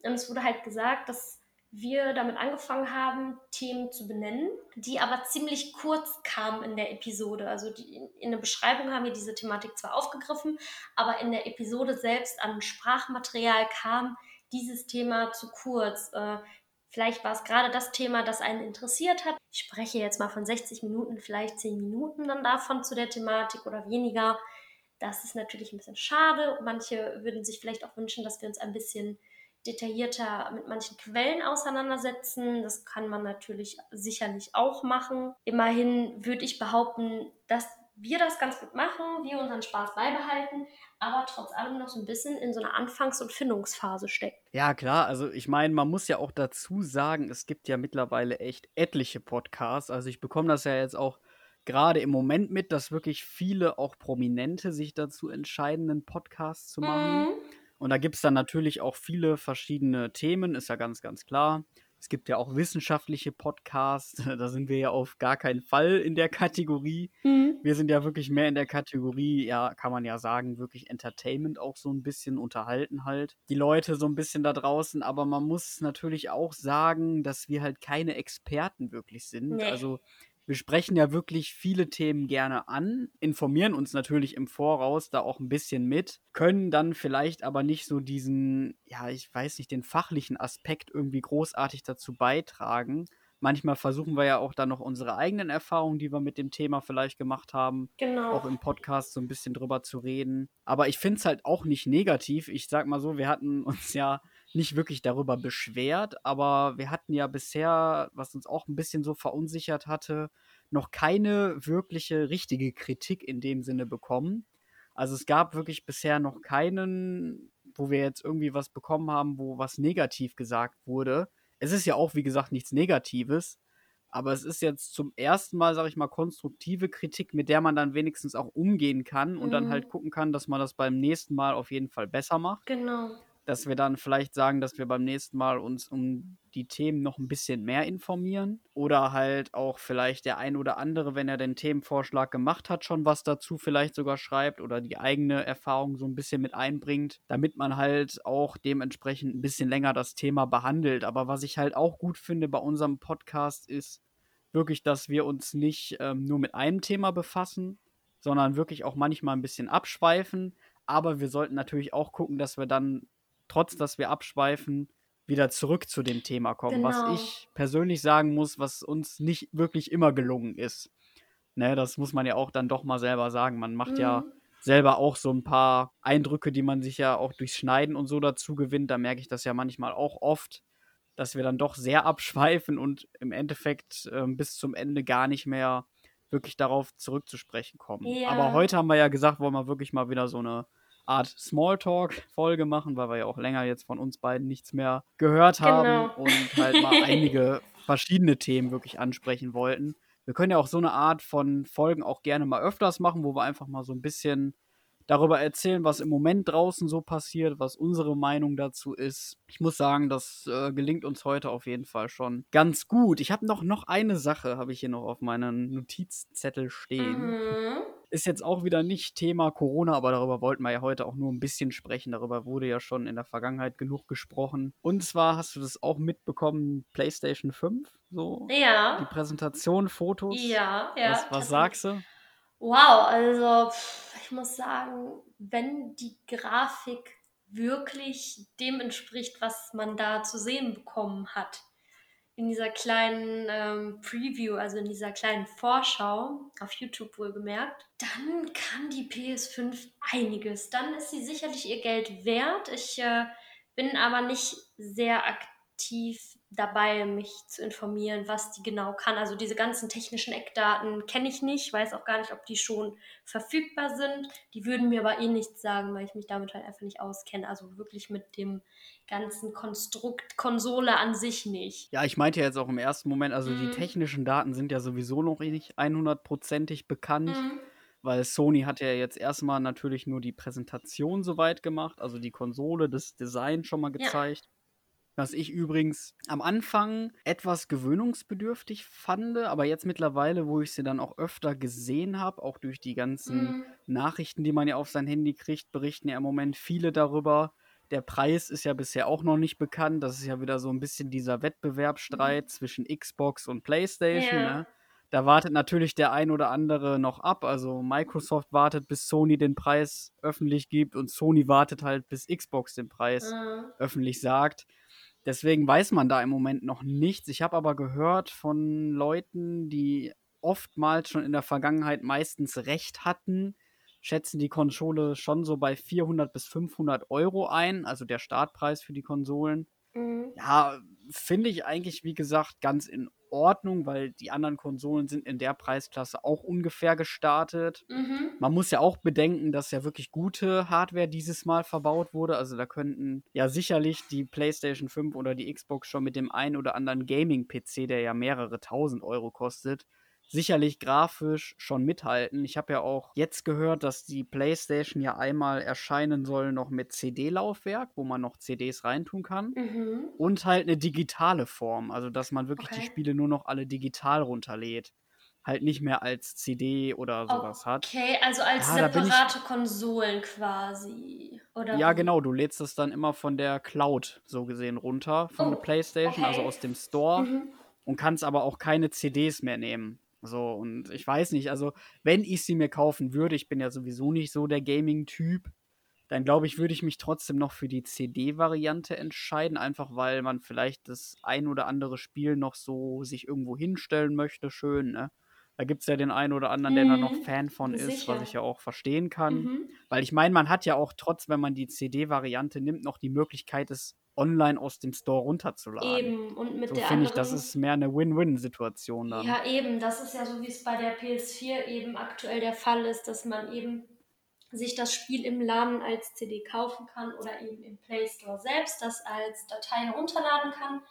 B: Und es wurde halt gesagt, dass wir damit angefangen haben, Themen zu benennen, die aber ziemlich kurz kamen in der Episode. Also die, in der Beschreibung haben wir diese Thematik zwar aufgegriffen, aber in der Episode selbst an Sprachmaterial kam dieses Thema zu kurz. Äh, vielleicht war es gerade das Thema, das einen interessiert hat. Ich spreche jetzt mal von 60 Minuten, vielleicht 10 Minuten dann davon zu der Thematik oder weniger. Das ist natürlich ein bisschen schade. Manche würden sich vielleicht auch wünschen, dass wir uns ein bisschen detaillierter mit manchen Quellen auseinandersetzen. Das kann man natürlich sicherlich auch machen. Immerhin würde ich behaupten, dass wir das ganz gut machen, wir unseren Spaß beibehalten, aber trotz allem noch so ein bisschen in so einer Anfangs- und Findungsphase stecken.
A: Ja, klar. Also ich meine, man muss ja auch dazu sagen, es gibt ja mittlerweile echt etliche Podcasts. Also ich bekomme das ja jetzt auch gerade im Moment mit, dass wirklich viele auch Prominente sich dazu entscheiden, einen Podcast zu machen. Mhm. Und da gibt es dann natürlich auch viele verschiedene Themen, ist ja ganz, ganz klar. Es gibt ja auch wissenschaftliche Podcasts, da sind wir ja auf gar keinen Fall in der Kategorie. Mhm. Wir sind ja wirklich mehr in der Kategorie, ja, kann man ja sagen, wirklich Entertainment auch so ein bisschen unterhalten halt. Die Leute so ein bisschen da draußen, aber man muss natürlich auch sagen, dass wir halt keine Experten wirklich sind. Nee. Also wir sprechen ja wirklich viele Themen gerne an, informieren uns natürlich im Voraus da auch ein bisschen mit, können dann vielleicht aber nicht so diesen, ja, ich weiß nicht, den fachlichen Aspekt irgendwie großartig dazu beitragen. Manchmal versuchen wir ja auch dann noch unsere eigenen Erfahrungen, die wir mit dem Thema vielleicht gemacht haben, genau. auch im Podcast so ein bisschen drüber zu reden. Aber ich finde es halt auch nicht negativ. Ich sag mal so, wir hatten uns ja nicht wirklich darüber beschwert, aber wir hatten ja bisher, was uns auch ein bisschen so verunsichert hatte, noch keine wirkliche richtige Kritik in dem Sinne bekommen. Also es gab wirklich bisher noch keinen, wo wir jetzt irgendwie was bekommen haben, wo was negativ gesagt wurde. Es ist ja auch, wie gesagt, nichts Negatives, aber es ist jetzt zum ersten Mal, sage ich mal, konstruktive Kritik, mit der man dann wenigstens auch umgehen kann und mhm. dann halt gucken kann, dass man das beim nächsten Mal auf jeden Fall besser macht.
B: Genau
A: dass wir dann vielleicht sagen, dass wir beim nächsten Mal uns um die Themen noch ein bisschen mehr informieren. Oder halt auch vielleicht der ein oder andere, wenn er den Themenvorschlag gemacht hat, schon was dazu vielleicht sogar schreibt oder die eigene Erfahrung so ein bisschen mit einbringt, damit man halt auch dementsprechend ein bisschen länger das Thema behandelt. Aber was ich halt auch gut finde bei unserem Podcast ist wirklich, dass wir uns nicht ähm, nur mit einem Thema befassen, sondern wirklich auch manchmal ein bisschen abschweifen. Aber wir sollten natürlich auch gucken, dass wir dann trotz dass wir abschweifen, wieder zurück zu dem Thema kommen. Genau. Was ich persönlich sagen muss, was uns nicht wirklich immer gelungen ist. Ne, das muss man ja auch dann doch mal selber sagen. Man macht mhm. ja selber auch so ein paar Eindrücke, die man sich ja auch durchs Schneiden und so dazu gewinnt. Da merke ich das ja manchmal auch oft, dass wir dann doch sehr abschweifen und im Endeffekt äh, bis zum Ende gar nicht mehr wirklich darauf zurückzusprechen kommen. Ja. Aber heute haben wir ja gesagt, wollen wir wirklich mal wieder so eine Art Smalltalk-Folge machen, weil wir ja auch länger jetzt von uns beiden nichts mehr gehört haben genau. und halt mal einige verschiedene Themen wirklich ansprechen wollten. Wir können ja auch so eine Art von Folgen auch gerne mal öfters machen, wo wir einfach mal so ein bisschen darüber erzählen, was im Moment draußen so passiert, was unsere Meinung dazu ist. Ich muss sagen, das äh, gelingt uns heute auf jeden Fall schon ganz gut. Ich habe noch, noch eine Sache, habe ich hier noch auf meinem Notizzettel stehen. Mhm. Ist jetzt auch wieder nicht Thema Corona, aber darüber wollten wir ja heute auch nur ein bisschen sprechen. Darüber wurde ja schon in der Vergangenheit genug gesprochen. Und zwar hast du das auch mitbekommen, PlayStation 5, so?
B: Ja.
A: Die Präsentation, Fotos.
B: Ja, ja.
A: Was, was sagst du?
B: Wow, also ich muss sagen, wenn die Grafik wirklich dem entspricht, was man da zu sehen bekommen hat, in dieser kleinen ähm, Preview, also in dieser kleinen Vorschau, auf YouTube wohlgemerkt, dann kann die PS5 einiges. Dann ist sie sicherlich ihr Geld wert. Ich äh, bin aber nicht sehr aktiv dabei, mich zu informieren, was die genau kann. Also diese ganzen technischen Eckdaten kenne ich nicht, weiß auch gar nicht, ob die schon verfügbar sind. Die würden mir aber eh nichts sagen, weil ich mich damit halt einfach nicht auskenne. Also wirklich mit dem ganzen Konstrukt Konsole an sich nicht.
A: Ja, ich meinte ja jetzt auch im ersten Moment, also mhm. die technischen Daten sind ja sowieso noch nicht 100%ig bekannt. Mhm. weil Sony hat ja jetzt erstmal natürlich nur die Präsentation soweit gemacht, also die Konsole, das Design schon mal gezeigt. Ja. Was ich übrigens am Anfang etwas gewöhnungsbedürftig fand, aber jetzt mittlerweile, wo ich sie dann auch öfter gesehen habe, auch durch die ganzen mhm. Nachrichten, die man ja auf sein Handy kriegt, berichten ja im Moment viele darüber. Der Preis ist ja bisher auch noch nicht bekannt. Das ist ja wieder so ein bisschen dieser Wettbewerbsstreit mhm. zwischen Xbox und PlayStation. Ja. Ne? Da wartet natürlich der ein oder andere noch ab. Also Microsoft wartet, bis Sony den Preis öffentlich gibt und Sony wartet halt, bis Xbox den Preis mhm. öffentlich sagt. Deswegen weiß man da im Moment noch nichts. Ich habe aber gehört von Leuten, die oftmals schon in der Vergangenheit meistens recht hatten, schätzen die Konsole schon so bei 400 bis 500 Euro ein, also der Startpreis für die Konsolen. Mhm. Ja, finde ich eigentlich, wie gesagt, ganz in Ordnung, weil die anderen Konsolen sind in der Preisklasse auch ungefähr gestartet. Mhm. Man muss ja auch bedenken, dass ja wirklich gute Hardware dieses Mal verbaut wurde. Also da könnten ja sicherlich die PlayStation 5 oder die Xbox schon mit dem einen oder anderen Gaming-PC, der ja mehrere tausend Euro kostet, sicherlich grafisch schon mithalten. Ich habe ja auch jetzt gehört, dass die PlayStation ja einmal erscheinen soll noch mit CD-Laufwerk, wo man noch CDs reintun kann. Mhm. Und halt eine digitale Form, also dass man wirklich okay. die Spiele nur noch alle digital runterlädt. Halt nicht mehr als CD oder sowas
B: okay,
A: hat.
B: Okay, also als ja, separate Konsolen quasi. Oder
A: ja, genau, du lädst es dann immer von der Cloud so gesehen runter, von oh, der PlayStation, also okay. also aus dem Store. Mhm. Und kannst aber auch keine CDs mehr nehmen. So, und ich weiß nicht, also wenn ich sie mir kaufen würde, ich bin ja sowieso nicht so der Gaming-Typ, dann glaube ich, würde ich mich trotzdem noch für die CD-Variante entscheiden, einfach weil man vielleicht das ein oder andere Spiel noch so sich irgendwo hinstellen möchte, schön, ne? Da gibt es ja den einen oder anderen, der mhm. da noch mhm. Fan von ist, Sicher. was ich ja auch verstehen kann. Mhm. Weil ich meine, man hat ja auch trotz, wenn man die CD-Variante nimmt, noch die Möglichkeit, es online aus dem Store runterzuladen. Eben, und mit so der finde ich, das ist mehr eine Win-Win-Situation dann.
B: Ja, eben, das ist ja so, wie es bei der PS4 eben aktuell der Fall ist, dass man eben sich das Spiel im Laden als CD kaufen kann oder eben im Play Store selbst das als Datei herunterladen kann.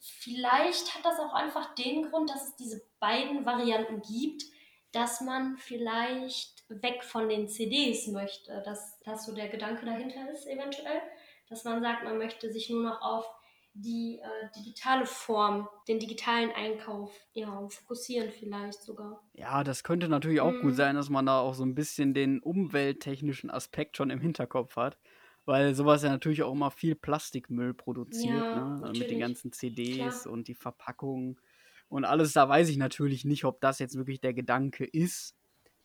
B: Vielleicht hat das auch einfach den Grund, dass es diese beiden Varianten gibt, dass man vielleicht weg von den CDs möchte, dass das so der Gedanke dahinter ist eventuell dass man sagt, man möchte sich nur noch auf die äh, digitale Form, den digitalen Einkauf ja, fokussieren vielleicht sogar.
A: Ja, das könnte natürlich auch mhm. gut sein, dass man da auch so ein bisschen den umwelttechnischen Aspekt schon im Hinterkopf hat. Weil sowas ja natürlich auch immer viel Plastikmüll produziert, ja, ne? mit den ganzen CDs Klar. und die Verpackungen und alles. Da weiß ich natürlich nicht, ob das jetzt wirklich der Gedanke ist.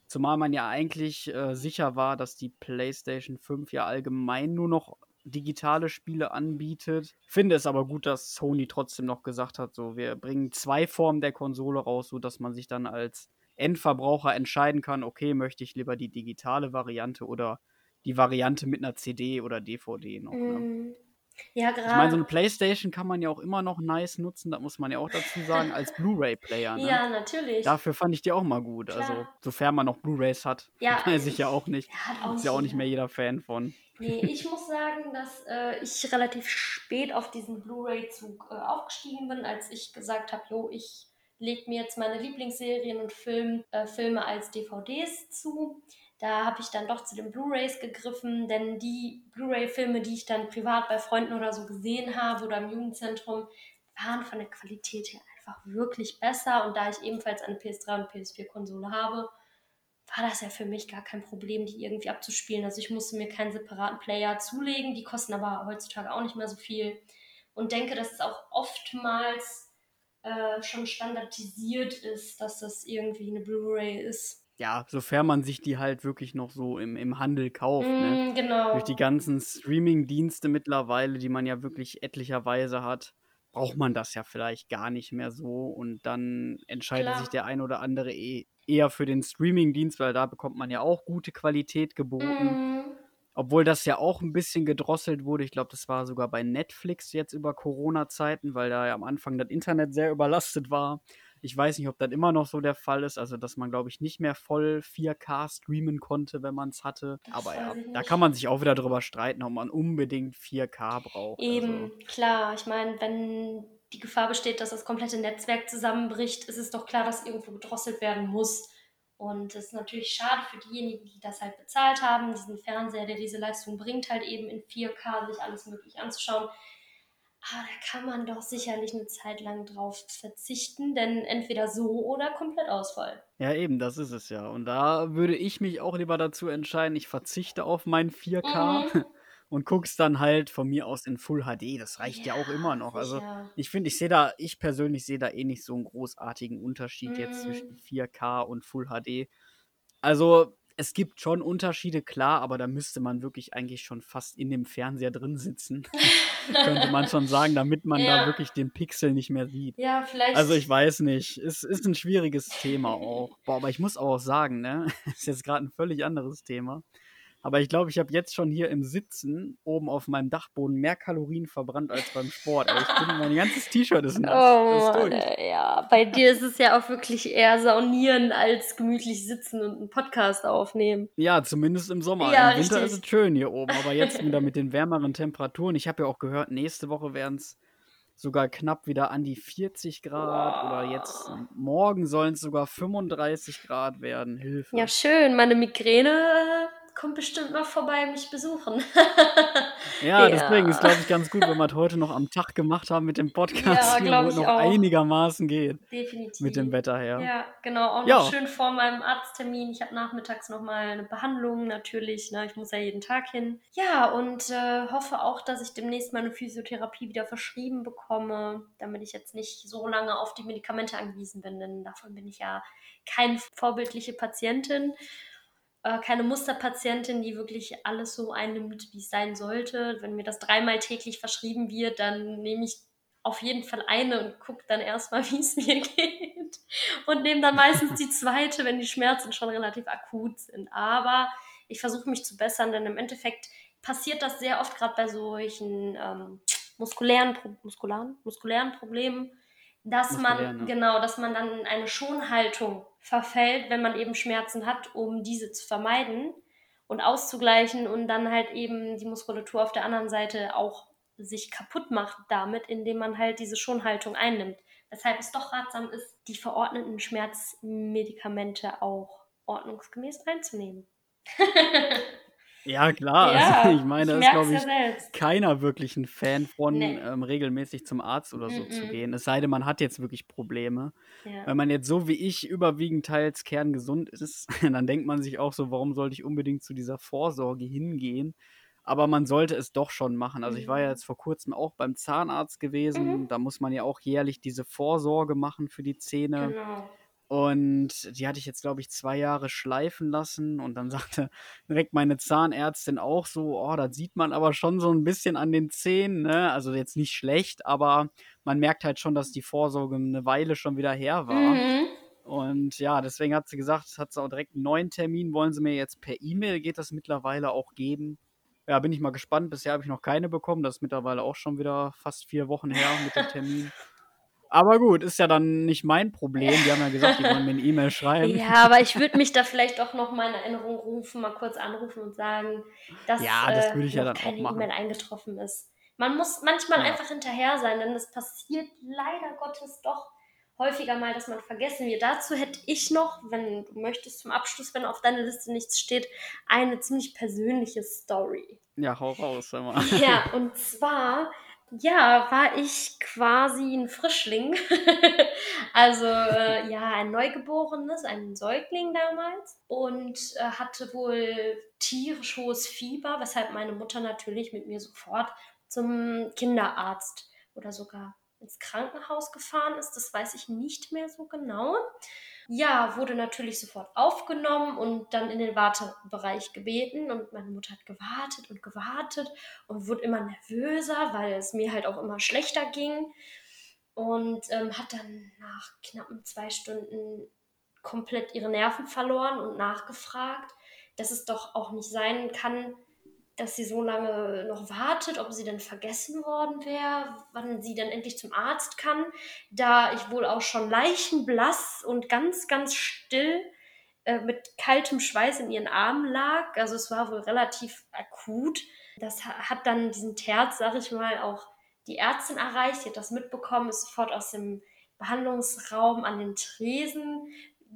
A: Zumal man ja eigentlich äh, sicher war, dass die PlayStation 5 ja allgemein nur noch digitale Spiele anbietet. Finde es aber gut, dass Sony trotzdem noch gesagt hat, so wir bringen zwei Formen der Konsole raus, sodass man sich dann als Endverbraucher entscheiden kann, okay, möchte ich lieber die digitale Variante oder die Variante mit einer CD oder DVD noch. Ne? Ja, gerade. Ich meine, so eine Playstation kann man ja auch immer noch nice nutzen, das muss man ja auch dazu sagen, als Blu-ray-Player. Ne?
B: Ja, natürlich.
A: Dafür fand ich die auch mal gut. Klar. Also, sofern man noch Blu-rays hat. Ja. Weiß ich ja auch nicht. Ja, auch ist ja auch nicht mehr jeder Fan von.
B: Nee, ich muss sagen, dass äh, ich relativ spät auf diesen Blu-ray-Zug äh, aufgestiegen bin, als ich gesagt habe, jo, ich lege mir jetzt meine Lieblingsserien und Film, äh, Filme als DVDs zu. Da habe ich dann doch zu den Blu-rays gegriffen, denn die Blu-ray-Filme, die ich dann privat bei Freunden oder so gesehen habe oder im Jugendzentrum, waren von der Qualität her einfach wirklich besser. Und da ich ebenfalls eine PS3 und PS4-Konsole habe, war das ja für mich gar kein Problem, die irgendwie abzuspielen. Also ich musste mir keinen separaten Player zulegen. Die kosten aber heutzutage auch nicht mehr so viel. Und denke, dass es auch oftmals äh, schon standardisiert ist, dass das irgendwie eine Blu-ray ist
A: ja, sofern man sich die halt wirklich noch so im, im Handel kauft. ne?
B: Mm, genau.
A: Durch die ganzen Streaming-Dienste mittlerweile, die man ja wirklich etlicherweise hat, braucht man das ja vielleicht gar nicht mehr so. Und dann entscheidet Klar. sich der ein oder andere eh, eher für den Streaming-Dienst, weil da bekommt man ja auch gute Qualität geboten. Mm. Obwohl das ja auch ein bisschen gedrosselt wurde. Ich glaube, das war sogar bei Netflix jetzt über Corona-Zeiten, weil da ja am Anfang das Internet sehr überlastet war. Ich weiß nicht, ob das immer noch so der Fall ist, also dass man, glaube ich, nicht mehr voll 4K streamen konnte, wenn man es hatte. Das Aber ja, da kann man sich auch wieder drüber streiten, ob man unbedingt 4K braucht.
B: Eben, also. klar. Ich meine, wenn die Gefahr besteht, dass das komplette Netzwerk zusammenbricht, ist es doch klar, dass irgendwo gedrosselt werden muss. Und das ist natürlich schade für diejenigen, die das halt bezahlt haben, diesen Fernseher, der diese Leistung bringt, halt eben in 4K sich alles möglich anzuschauen. Aber da kann man doch sicherlich eine Zeit lang drauf verzichten, denn entweder so oder komplett Ausfall.
A: Ja, eben, das ist es ja. Und da würde ich mich auch lieber dazu entscheiden, ich verzichte auf mein 4K. Mhm. und guckst dann halt von mir aus in Full HD. Das reicht ja, ja auch immer noch. Also ich finde, ich sehe da, ich persönlich sehe da eh nicht so einen großartigen Unterschied mm. jetzt zwischen 4K und Full HD. Also es gibt schon Unterschiede, klar, aber da müsste man wirklich eigentlich schon fast in dem Fernseher drin sitzen. Könnte man schon sagen, damit man ja. da wirklich den Pixel nicht mehr sieht.
B: Ja, vielleicht.
A: Also ich weiß nicht. Es ist ein schwieriges Thema auch. Boah, aber ich muss auch sagen, ne? ist jetzt gerade ein völlig anderes Thema. Aber ich glaube, ich habe jetzt schon hier im Sitzen oben auf meinem Dachboden mehr Kalorien verbrannt als beim Sport. Ich bin, mein ganzes T-Shirt ist nass.
B: Oh, ist Mann, ja, bei dir ist es ja auch wirklich eher saunieren als gemütlich sitzen und einen Podcast aufnehmen.
A: Ja, zumindest im Sommer. Ja, Im Winter richtig. ist es schön hier oben. Aber jetzt wieder mit den wärmeren Temperaturen. Ich habe ja auch gehört, nächste Woche werden es sogar knapp wieder an die 40 Grad wow. oder jetzt morgen sollen es sogar 35 Grad werden. Hilfe.
B: Ja, schön. Meine Migräne kommt bestimmt mal vorbei mich besuchen.
A: ja, deswegen ist, glaube ich, ganz gut, wenn wir es heute noch am Tag gemacht haben mit dem Podcast, ja, wo es noch auch. einigermaßen geht.
B: Definitiv.
A: Mit dem Wetter her.
B: Ja, genau. Auch ja. noch schön vor meinem Arzttermin. Ich habe nachmittags nochmal eine Behandlung, natürlich. Ne? Ich muss ja jeden Tag hin. Ja, und äh, hoffe auch, dass ich demnächst meine Physiotherapie wieder verschrieben bekomme, damit ich jetzt nicht so lange auf die Medikamente angewiesen bin, denn davon bin ich ja keine vorbildliche Patientin äh, keine Musterpatientin, die wirklich alles so einnimmt, wie es sein sollte. Wenn mir das dreimal täglich verschrieben wird, dann nehme ich auf jeden Fall eine und gucke dann erstmal, wie es mir geht. Und nehme dann meistens die zweite, wenn die Schmerzen schon relativ akut sind. Aber ich versuche mich zu bessern, denn im Endeffekt passiert das sehr oft gerade bei solchen ähm, muskulären, muskulären, muskulären Problemen, dass man, ne? genau, dass man dann in eine Schonhaltung verfällt, wenn man eben Schmerzen hat, um diese zu vermeiden und auszugleichen und dann halt eben die Muskulatur auf der anderen Seite auch sich kaputt macht damit, indem man halt diese Schonhaltung einnimmt. Weshalb es doch ratsam ist, die verordneten Schmerzmedikamente auch ordnungsgemäß einzunehmen.
A: Ja, klar. Ja, also, ich meine, da ist, glaube ich, ja keiner wirklich ein Fan von, nee. ähm, regelmäßig zum Arzt oder so mm -mm. zu gehen. Es sei denn, man hat jetzt wirklich Probleme. Ja. Wenn man jetzt so wie ich überwiegend teils kerngesund ist, dann denkt man sich auch so, warum sollte ich unbedingt zu dieser Vorsorge hingehen? Aber man sollte es doch schon machen. Also ich war ja mhm. jetzt vor kurzem auch beim Zahnarzt gewesen. Mhm. Da muss man ja auch jährlich diese Vorsorge machen für die Zähne. Genau. Und die hatte ich jetzt, glaube ich, zwei Jahre schleifen lassen. Und dann sagte direkt meine Zahnärztin auch so, oh, das sieht man aber schon so ein bisschen an den Zähnen. Ne? Also jetzt nicht schlecht, aber man merkt halt schon, dass die Vorsorge eine Weile schon wieder her war. Mhm. Und ja, deswegen hat sie gesagt, hat sie auch direkt einen neuen Termin, wollen sie mir jetzt per E-Mail, geht das mittlerweile auch geben. Ja, bin ich mal gespannt. Bisher habe ich noch keine bekommen. Das ist mittlerweile auch schon wieder fast vier Wochen her mit dem Termin. Aber gut, ist ja dann nicht mein Problem. Die haben ja gesagt, die wollen mir eine E-Mail schreiben.
B: Ja, aber ich würde mich da vielleicht auch noch mal in Erinnerung rufen, mal kurz anrufen und sagen, dass
A: ja, das äh, ja
B: keine E-Mail eingetroffen ist. Man muss manchmal ja. einfach hinterher sein, denn es passiert leider Gottes doch häufiger mal, dass man vergessen wird. Dazu hätte ich noch, wenn du möchtest, zum Abschluss, wenn auf deiner Liste nichts steht, eine ziemlich persönliche Story.
A: Ja, hau raus, sag mal.
B: Ja, und zwar ja, war ich quasi ein Frischling. also äh, ja, ein Neugeborenes, ein Säugling damals und äh, hatte wohl tierisch hohes Fieber, weshalb meine Mutter natürlich mit mir sofort zum Kinderarzt oder sogar ins Krankenhaus gefahren ist. Das weiß ich nicht mehr so genau. Ja, wurde natürlich sofort aufgenommen und dann in den Wartebereich gebeten. Und meine Mutter hat gewartet und gewartet und wurde immer nervöser, weil es mir halt auch immer schlechter ging. Und ähm, hat dann nach knappen zwei Stunden komplett ihre Nerven verloren und nachgefragt, dass es doch auch nicht sein kann, dass sie so lange noch wartet, ob sie denn vergessen worden wäre, wann sie dann endlich zum Arzt kann, da ich wohl auch schon leichenblass und ganz, ganz still äh, mit kaltem Schweiß in ihren Armen lag. Also es war wohl relativ akut. Das hat dann diesen Terz, sag ich mal, auch die Ärztin erreicht. Sie hat das mitbekommen, ist sofort aus dem Behandlungsraum an den Tresen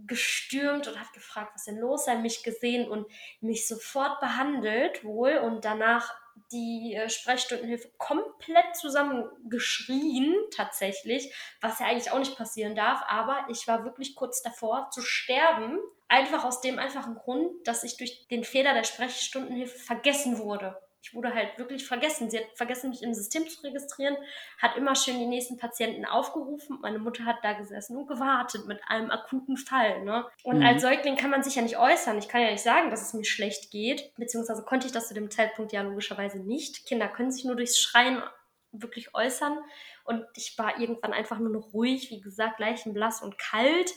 B: gestürmt und hat gefragt, was denn los sei, mich gesehen und mich sofort behandelt wohl und danach die äh, Sprechstundenhilfe komplett zusammengeschrien, tatsächlich, was ja eigentlich auch nicht passieren darf, aber ich war wirklich kurz davor zu sterben, einfach aus dem einfachen Grund, dass ich durch den Fehler der Sprechstundenhilfe vergessen wurde ich wurde halt wirklich vergessen. Sie hat vergessen, mich im System zu registrieren, hat immer schön die nächsten Patienten aufgerufen. Meine Mutter hat da gesessen und gewartet mit einem akuten Fall. Ne? Und mhm. als Säugling kann man sich ja nicht äußern. Ich kann ja nicht sagen, dass es mir schlecht geht, beziehungsweise konnte ich das zu dem Zeitpunkt ja logischerweise nicht. Kinder können sich nur durchs Schreien wirklich äußern. Und ich war irgendwann einfach nur noch ruhig, wie gesagt, leichenblass und kalt.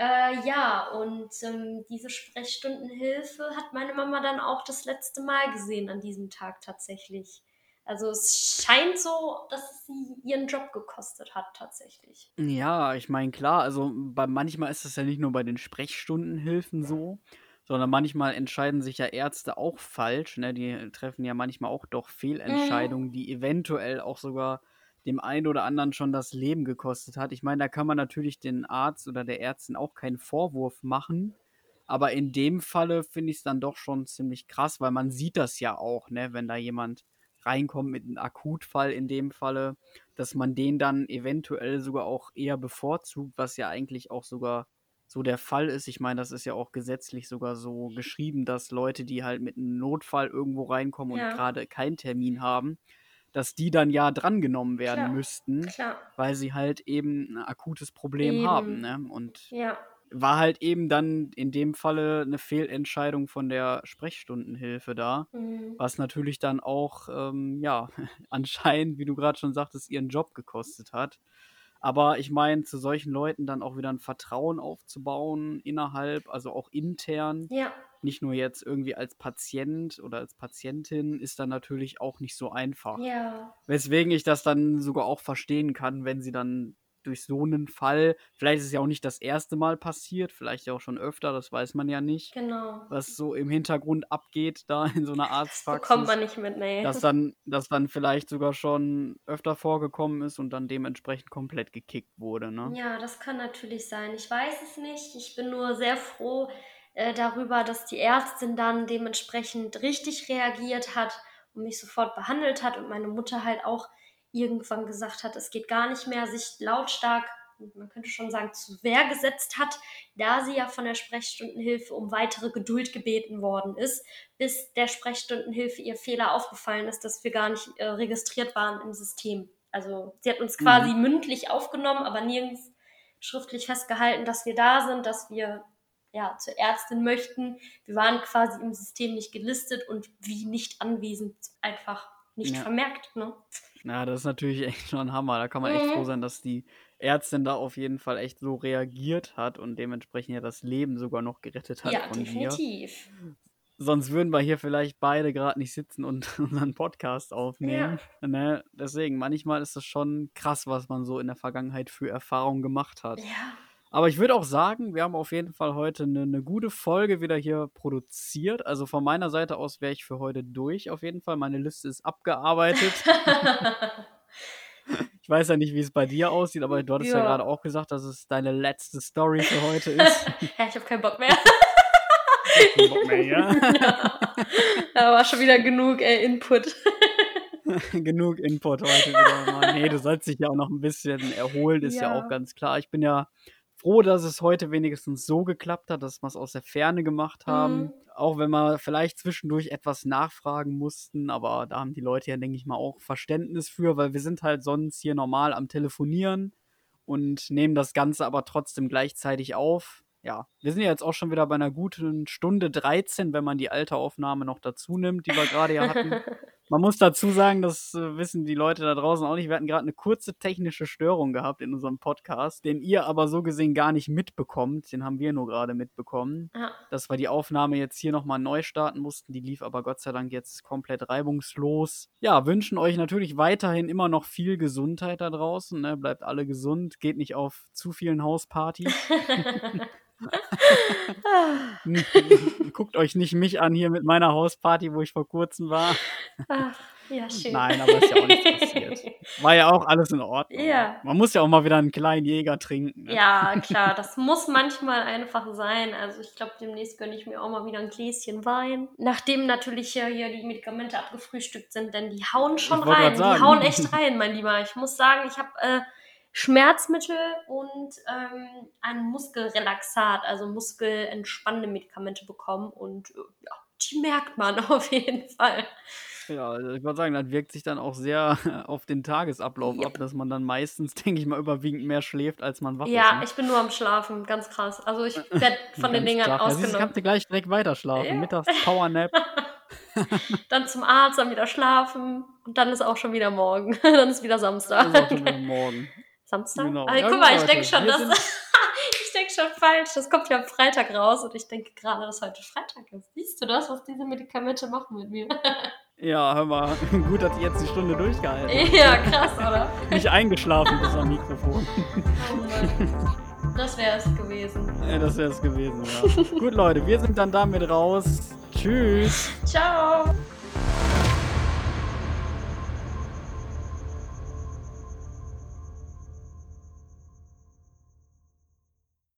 B: Äh, ja, und ähm, diese Sprechstundenhilfe hat meine Mama dann auch das letzte Mal gesehen an diesem Tag tatsächlich. Also es scheint so, dass es sie ihren Job gekostet hat tatsächlich.
A: Ja, ich meine, klar, also bei, manchmal ist es ja nicht nur bei den Sprechstundenhilfen so, sondern manchmal entscheiden sich ja Ärzte auch falsch. Ne? Die treffen ja manchmal auch doch Fehlentscheidungen, mhm. die eventuell auch sogar dem einen oder anderen schon das Leben gekostet hat. Ich meine, da kann man natürlich den Arzt oder der Ärztin auch keinen Vorwurf machen. Aber in dem Falle finde ich es dann doch schon ziemlich krass, weil man sieht das ja auch, ne, wenn da jemand reinkommt mit einem Akutfall in dem Falle, dass man den dann eventuell sogar auch eher bevorzugt, was ja eigentlich auch sogar so der Fall ist. Ich meine, das ist ja auch gesetzlich sogar so geschrieben, dass Leute, die halt mit einem Notfall irgendwo reinkommen ja. und gerade keinen Termin haben, dass die dann ja drangenommen werden klar, müssten, klar. weil sie halt eben ein akutes Problem eben. haben. Ne? Und ja. war halt eben dann in dem Falle eine Fehlentscheidung von der Sprechstundenhilfe da, mhm. was natürlich dann auch, ähm, ja, anscheinend, wie du gerade schon sagtest, ihren Job gekostet hat. Aber ich meine, zu solchen Leuten dann auch wieder ein Vertrauen aufzubauen innerhalb, also auch intern. Ja. Nicht nur jetzt irgendwie als Patient oder als Patientin ist dann natürlich auch nicht so einfach. Ja. Weswegen ich das dann sogar auch verstehen kann, wenn sie dann durch so einen Fall, vielleicht ist es ja auch nicht das erste Mal passiert, vielleicht ja auch schon öfter, das weiß man ja nicht. Genau. Was so im Hintergrund abgeht da in so einer Arztpraxis.
B: So kommt man nicht mit, nee.
A: Dass dann, dass dann vielleicht sogar schon öfter vorgekommen ist und dann dementsprechend komplett gekickt wurde, ne?
B: Ja, das kann natürlich sein. Ich weiß es nicht. Ich bin nur sehr froh äh, darüber, dass die Ärztin dann dementsprechend richtig reagiert hat und mich sofort behandelt hat und meine Mutter halt auch irgendwann gesagt hat, es geht gar nicht mehr, sich lautstark, man könnte schon sagen, zu Wehr gesetzt hat, da sie ja von der Sprechstundenhilfe um weitere Geduld gebeten worden ist, bis der Sprechstundenhilfe ihr Fehler aufgefallen ist, dass wir gar nicht äh, registriert waren im System. Also sie hat uns quasi mhm. mündlich aufgenommen, aber nirgends schriftlich festgehalten, dass wir da sind, dass wir ja, zur Ärztin möchten. Wir waren quasi im System nicht gelistet und wie nicht anwesend einfach nicht ja. vermerkt. Ne?
A: Ja, das ist natürlich echt schon ein Hammer. Da kann man mhm. echt froh sein, dass die Ärztin da auf jeden Fall echt so reagiert hat und dementsprechend ja das Leben sogar noch gerettet hat
B: ja, von definitiv.
A: dir. Sonst würden wir hier vielleicht beide gerade nicht sitzen und unseren Podcast aufnehmen. Ja. Ne? Deswegen, manchmal ist es schon krass, was man so in der Vergangenheit für Erfahrungen gemacht hat. Ja. Aber ich würde auch sagen, wir haben auf jeden Fall heute eine, eine gute Folge wieder hier produziert. Also von meiner Seite aus wäre ich für heute durch. Auf jeden Fall, meine Liste ist abgearbeitet. ich weiß ja nicht, wie es bei dir aussieht, aber du hattest ja, ja gerade auch gesagt, dass es deine letzte Story für heute ist.
B: ja, ich habe keinen Bock mehr. keinen Bock mehr, ja. ja. Da war schon wieder genug äh, Input.
A: genug Input heute wieder. Mann. Nee, du sollst dich ja auch noch ein bisschen erholen, ist ja, ja auch ganz klar. Ich bin ja froh, dass es heute wenigstens so geklappt hat, dass wir es aus der Ferne gemacht haben. Mhm. Auch wenn wir vielleicht zwischendurch etwas nachfragen mussten, aber da haben die Leute ja, denke ich mal, auch Verständnis für, weil wir sind halt sonst hier normal am Telefonieren und nehmen das Ganze aber trotzdem gleichzeitig auf. Ja, wir sind ja jetzt auch schon wieder bei einer guten Stunde 13, wenn man die alte Aufnahme noch dazu nimmt, die wir gerade ja hatten. Man muss dazu sagen, das äh, wissen die Leute da draußen auch nicht. Wir hatten gerade eine kurze technische Störung gehabt in unserem Podcast, den ihr aber so gesehen gar nicht mitbekommt. Den haben wir nur gerade mitbekommen. Ja. Dass wir die Aufnahme jetzt hier nochmal neu starten mussten. Die lief aber Gott sei Dank jetzt komplett reibungslos. Ja, wünschen euch natürlich weiterhin immer noch viel Gesundheit da draußen. Ne? Bleibt alle gesund, geht nicht auf zu vielen Hauspartys. Guckt euch nicht mich an hier mit meiner Hausparty, wo ich vor kurzem war.
B: Ja, schön.
A: Nein, aber ist ja auch nichts passiert. War ja auch alles in Ordnung.
B: Ja.
A: Man muss ja auch mal wieder einen kleinen Jäger trinken. Ne?
B: Ja, klar, das muss manchmal einfach sein. Also ich glaube, demnächst gönne ich mir auch mal wieder ein Gläschen Wein. Nachdem natürlich hier, hier die Medikamente abgefrühstückt sind, denn die hauen schon rein. Die hauen echt rein, mein Lieber. Ich muss sagen, ich habe äh, Schmerzmittel und ähm, ein Muskelrelaxat, also muskelentspannende Medikamente bekommen und äh, ja, die merkt man auf jeden Fall.
A: Ja, also ich wollte sagen, das wirkt sich dann auch sehr auf den Tagesablauf
B: Yep.
A: ab, dass man dann meistens, denke ich mal, überwiegend mehr schläft, als man wach ist.
B: Ja,
A: ne?
B: ich bin nur am Schlafen, ganz krass. Also ich werde von den Dingern.
A: Ja, siehst du,
B: ausgenommen.
A: kannst du gleich direkt weiter schlafen.
B: Ja.
A: Mittags Powernap.
B: Dann zum Arzt, dann wieder schlafen und dann ist auch schon wieder morgen. dann ist wieder Samstag.
A: Das ist auch schon wieder morgen.
B: Samstag?
A: Genau.
B: Ah,
A: Ja,
B: guck mal, ich denke schon, dass ich denke schon falsch. Das kommt ja am Freitag raus und ich denke gerade, dass heute Freitag ist. Siehst du das, was diese Medikamente machen mit mir?
A: Ja, hör mal, gut, dass ich jetzt die Stunde durchgehalten habe.
B: ja, krass, oder?
A: Nicht eingeschlafen bis am Mikrofon.
B: Oh. Das wäre es gewesen.
A: Ja, das wäre es gewesen, ja. gut, Leute, wir sind dann damit raus. Tschüss.
B: Ciao.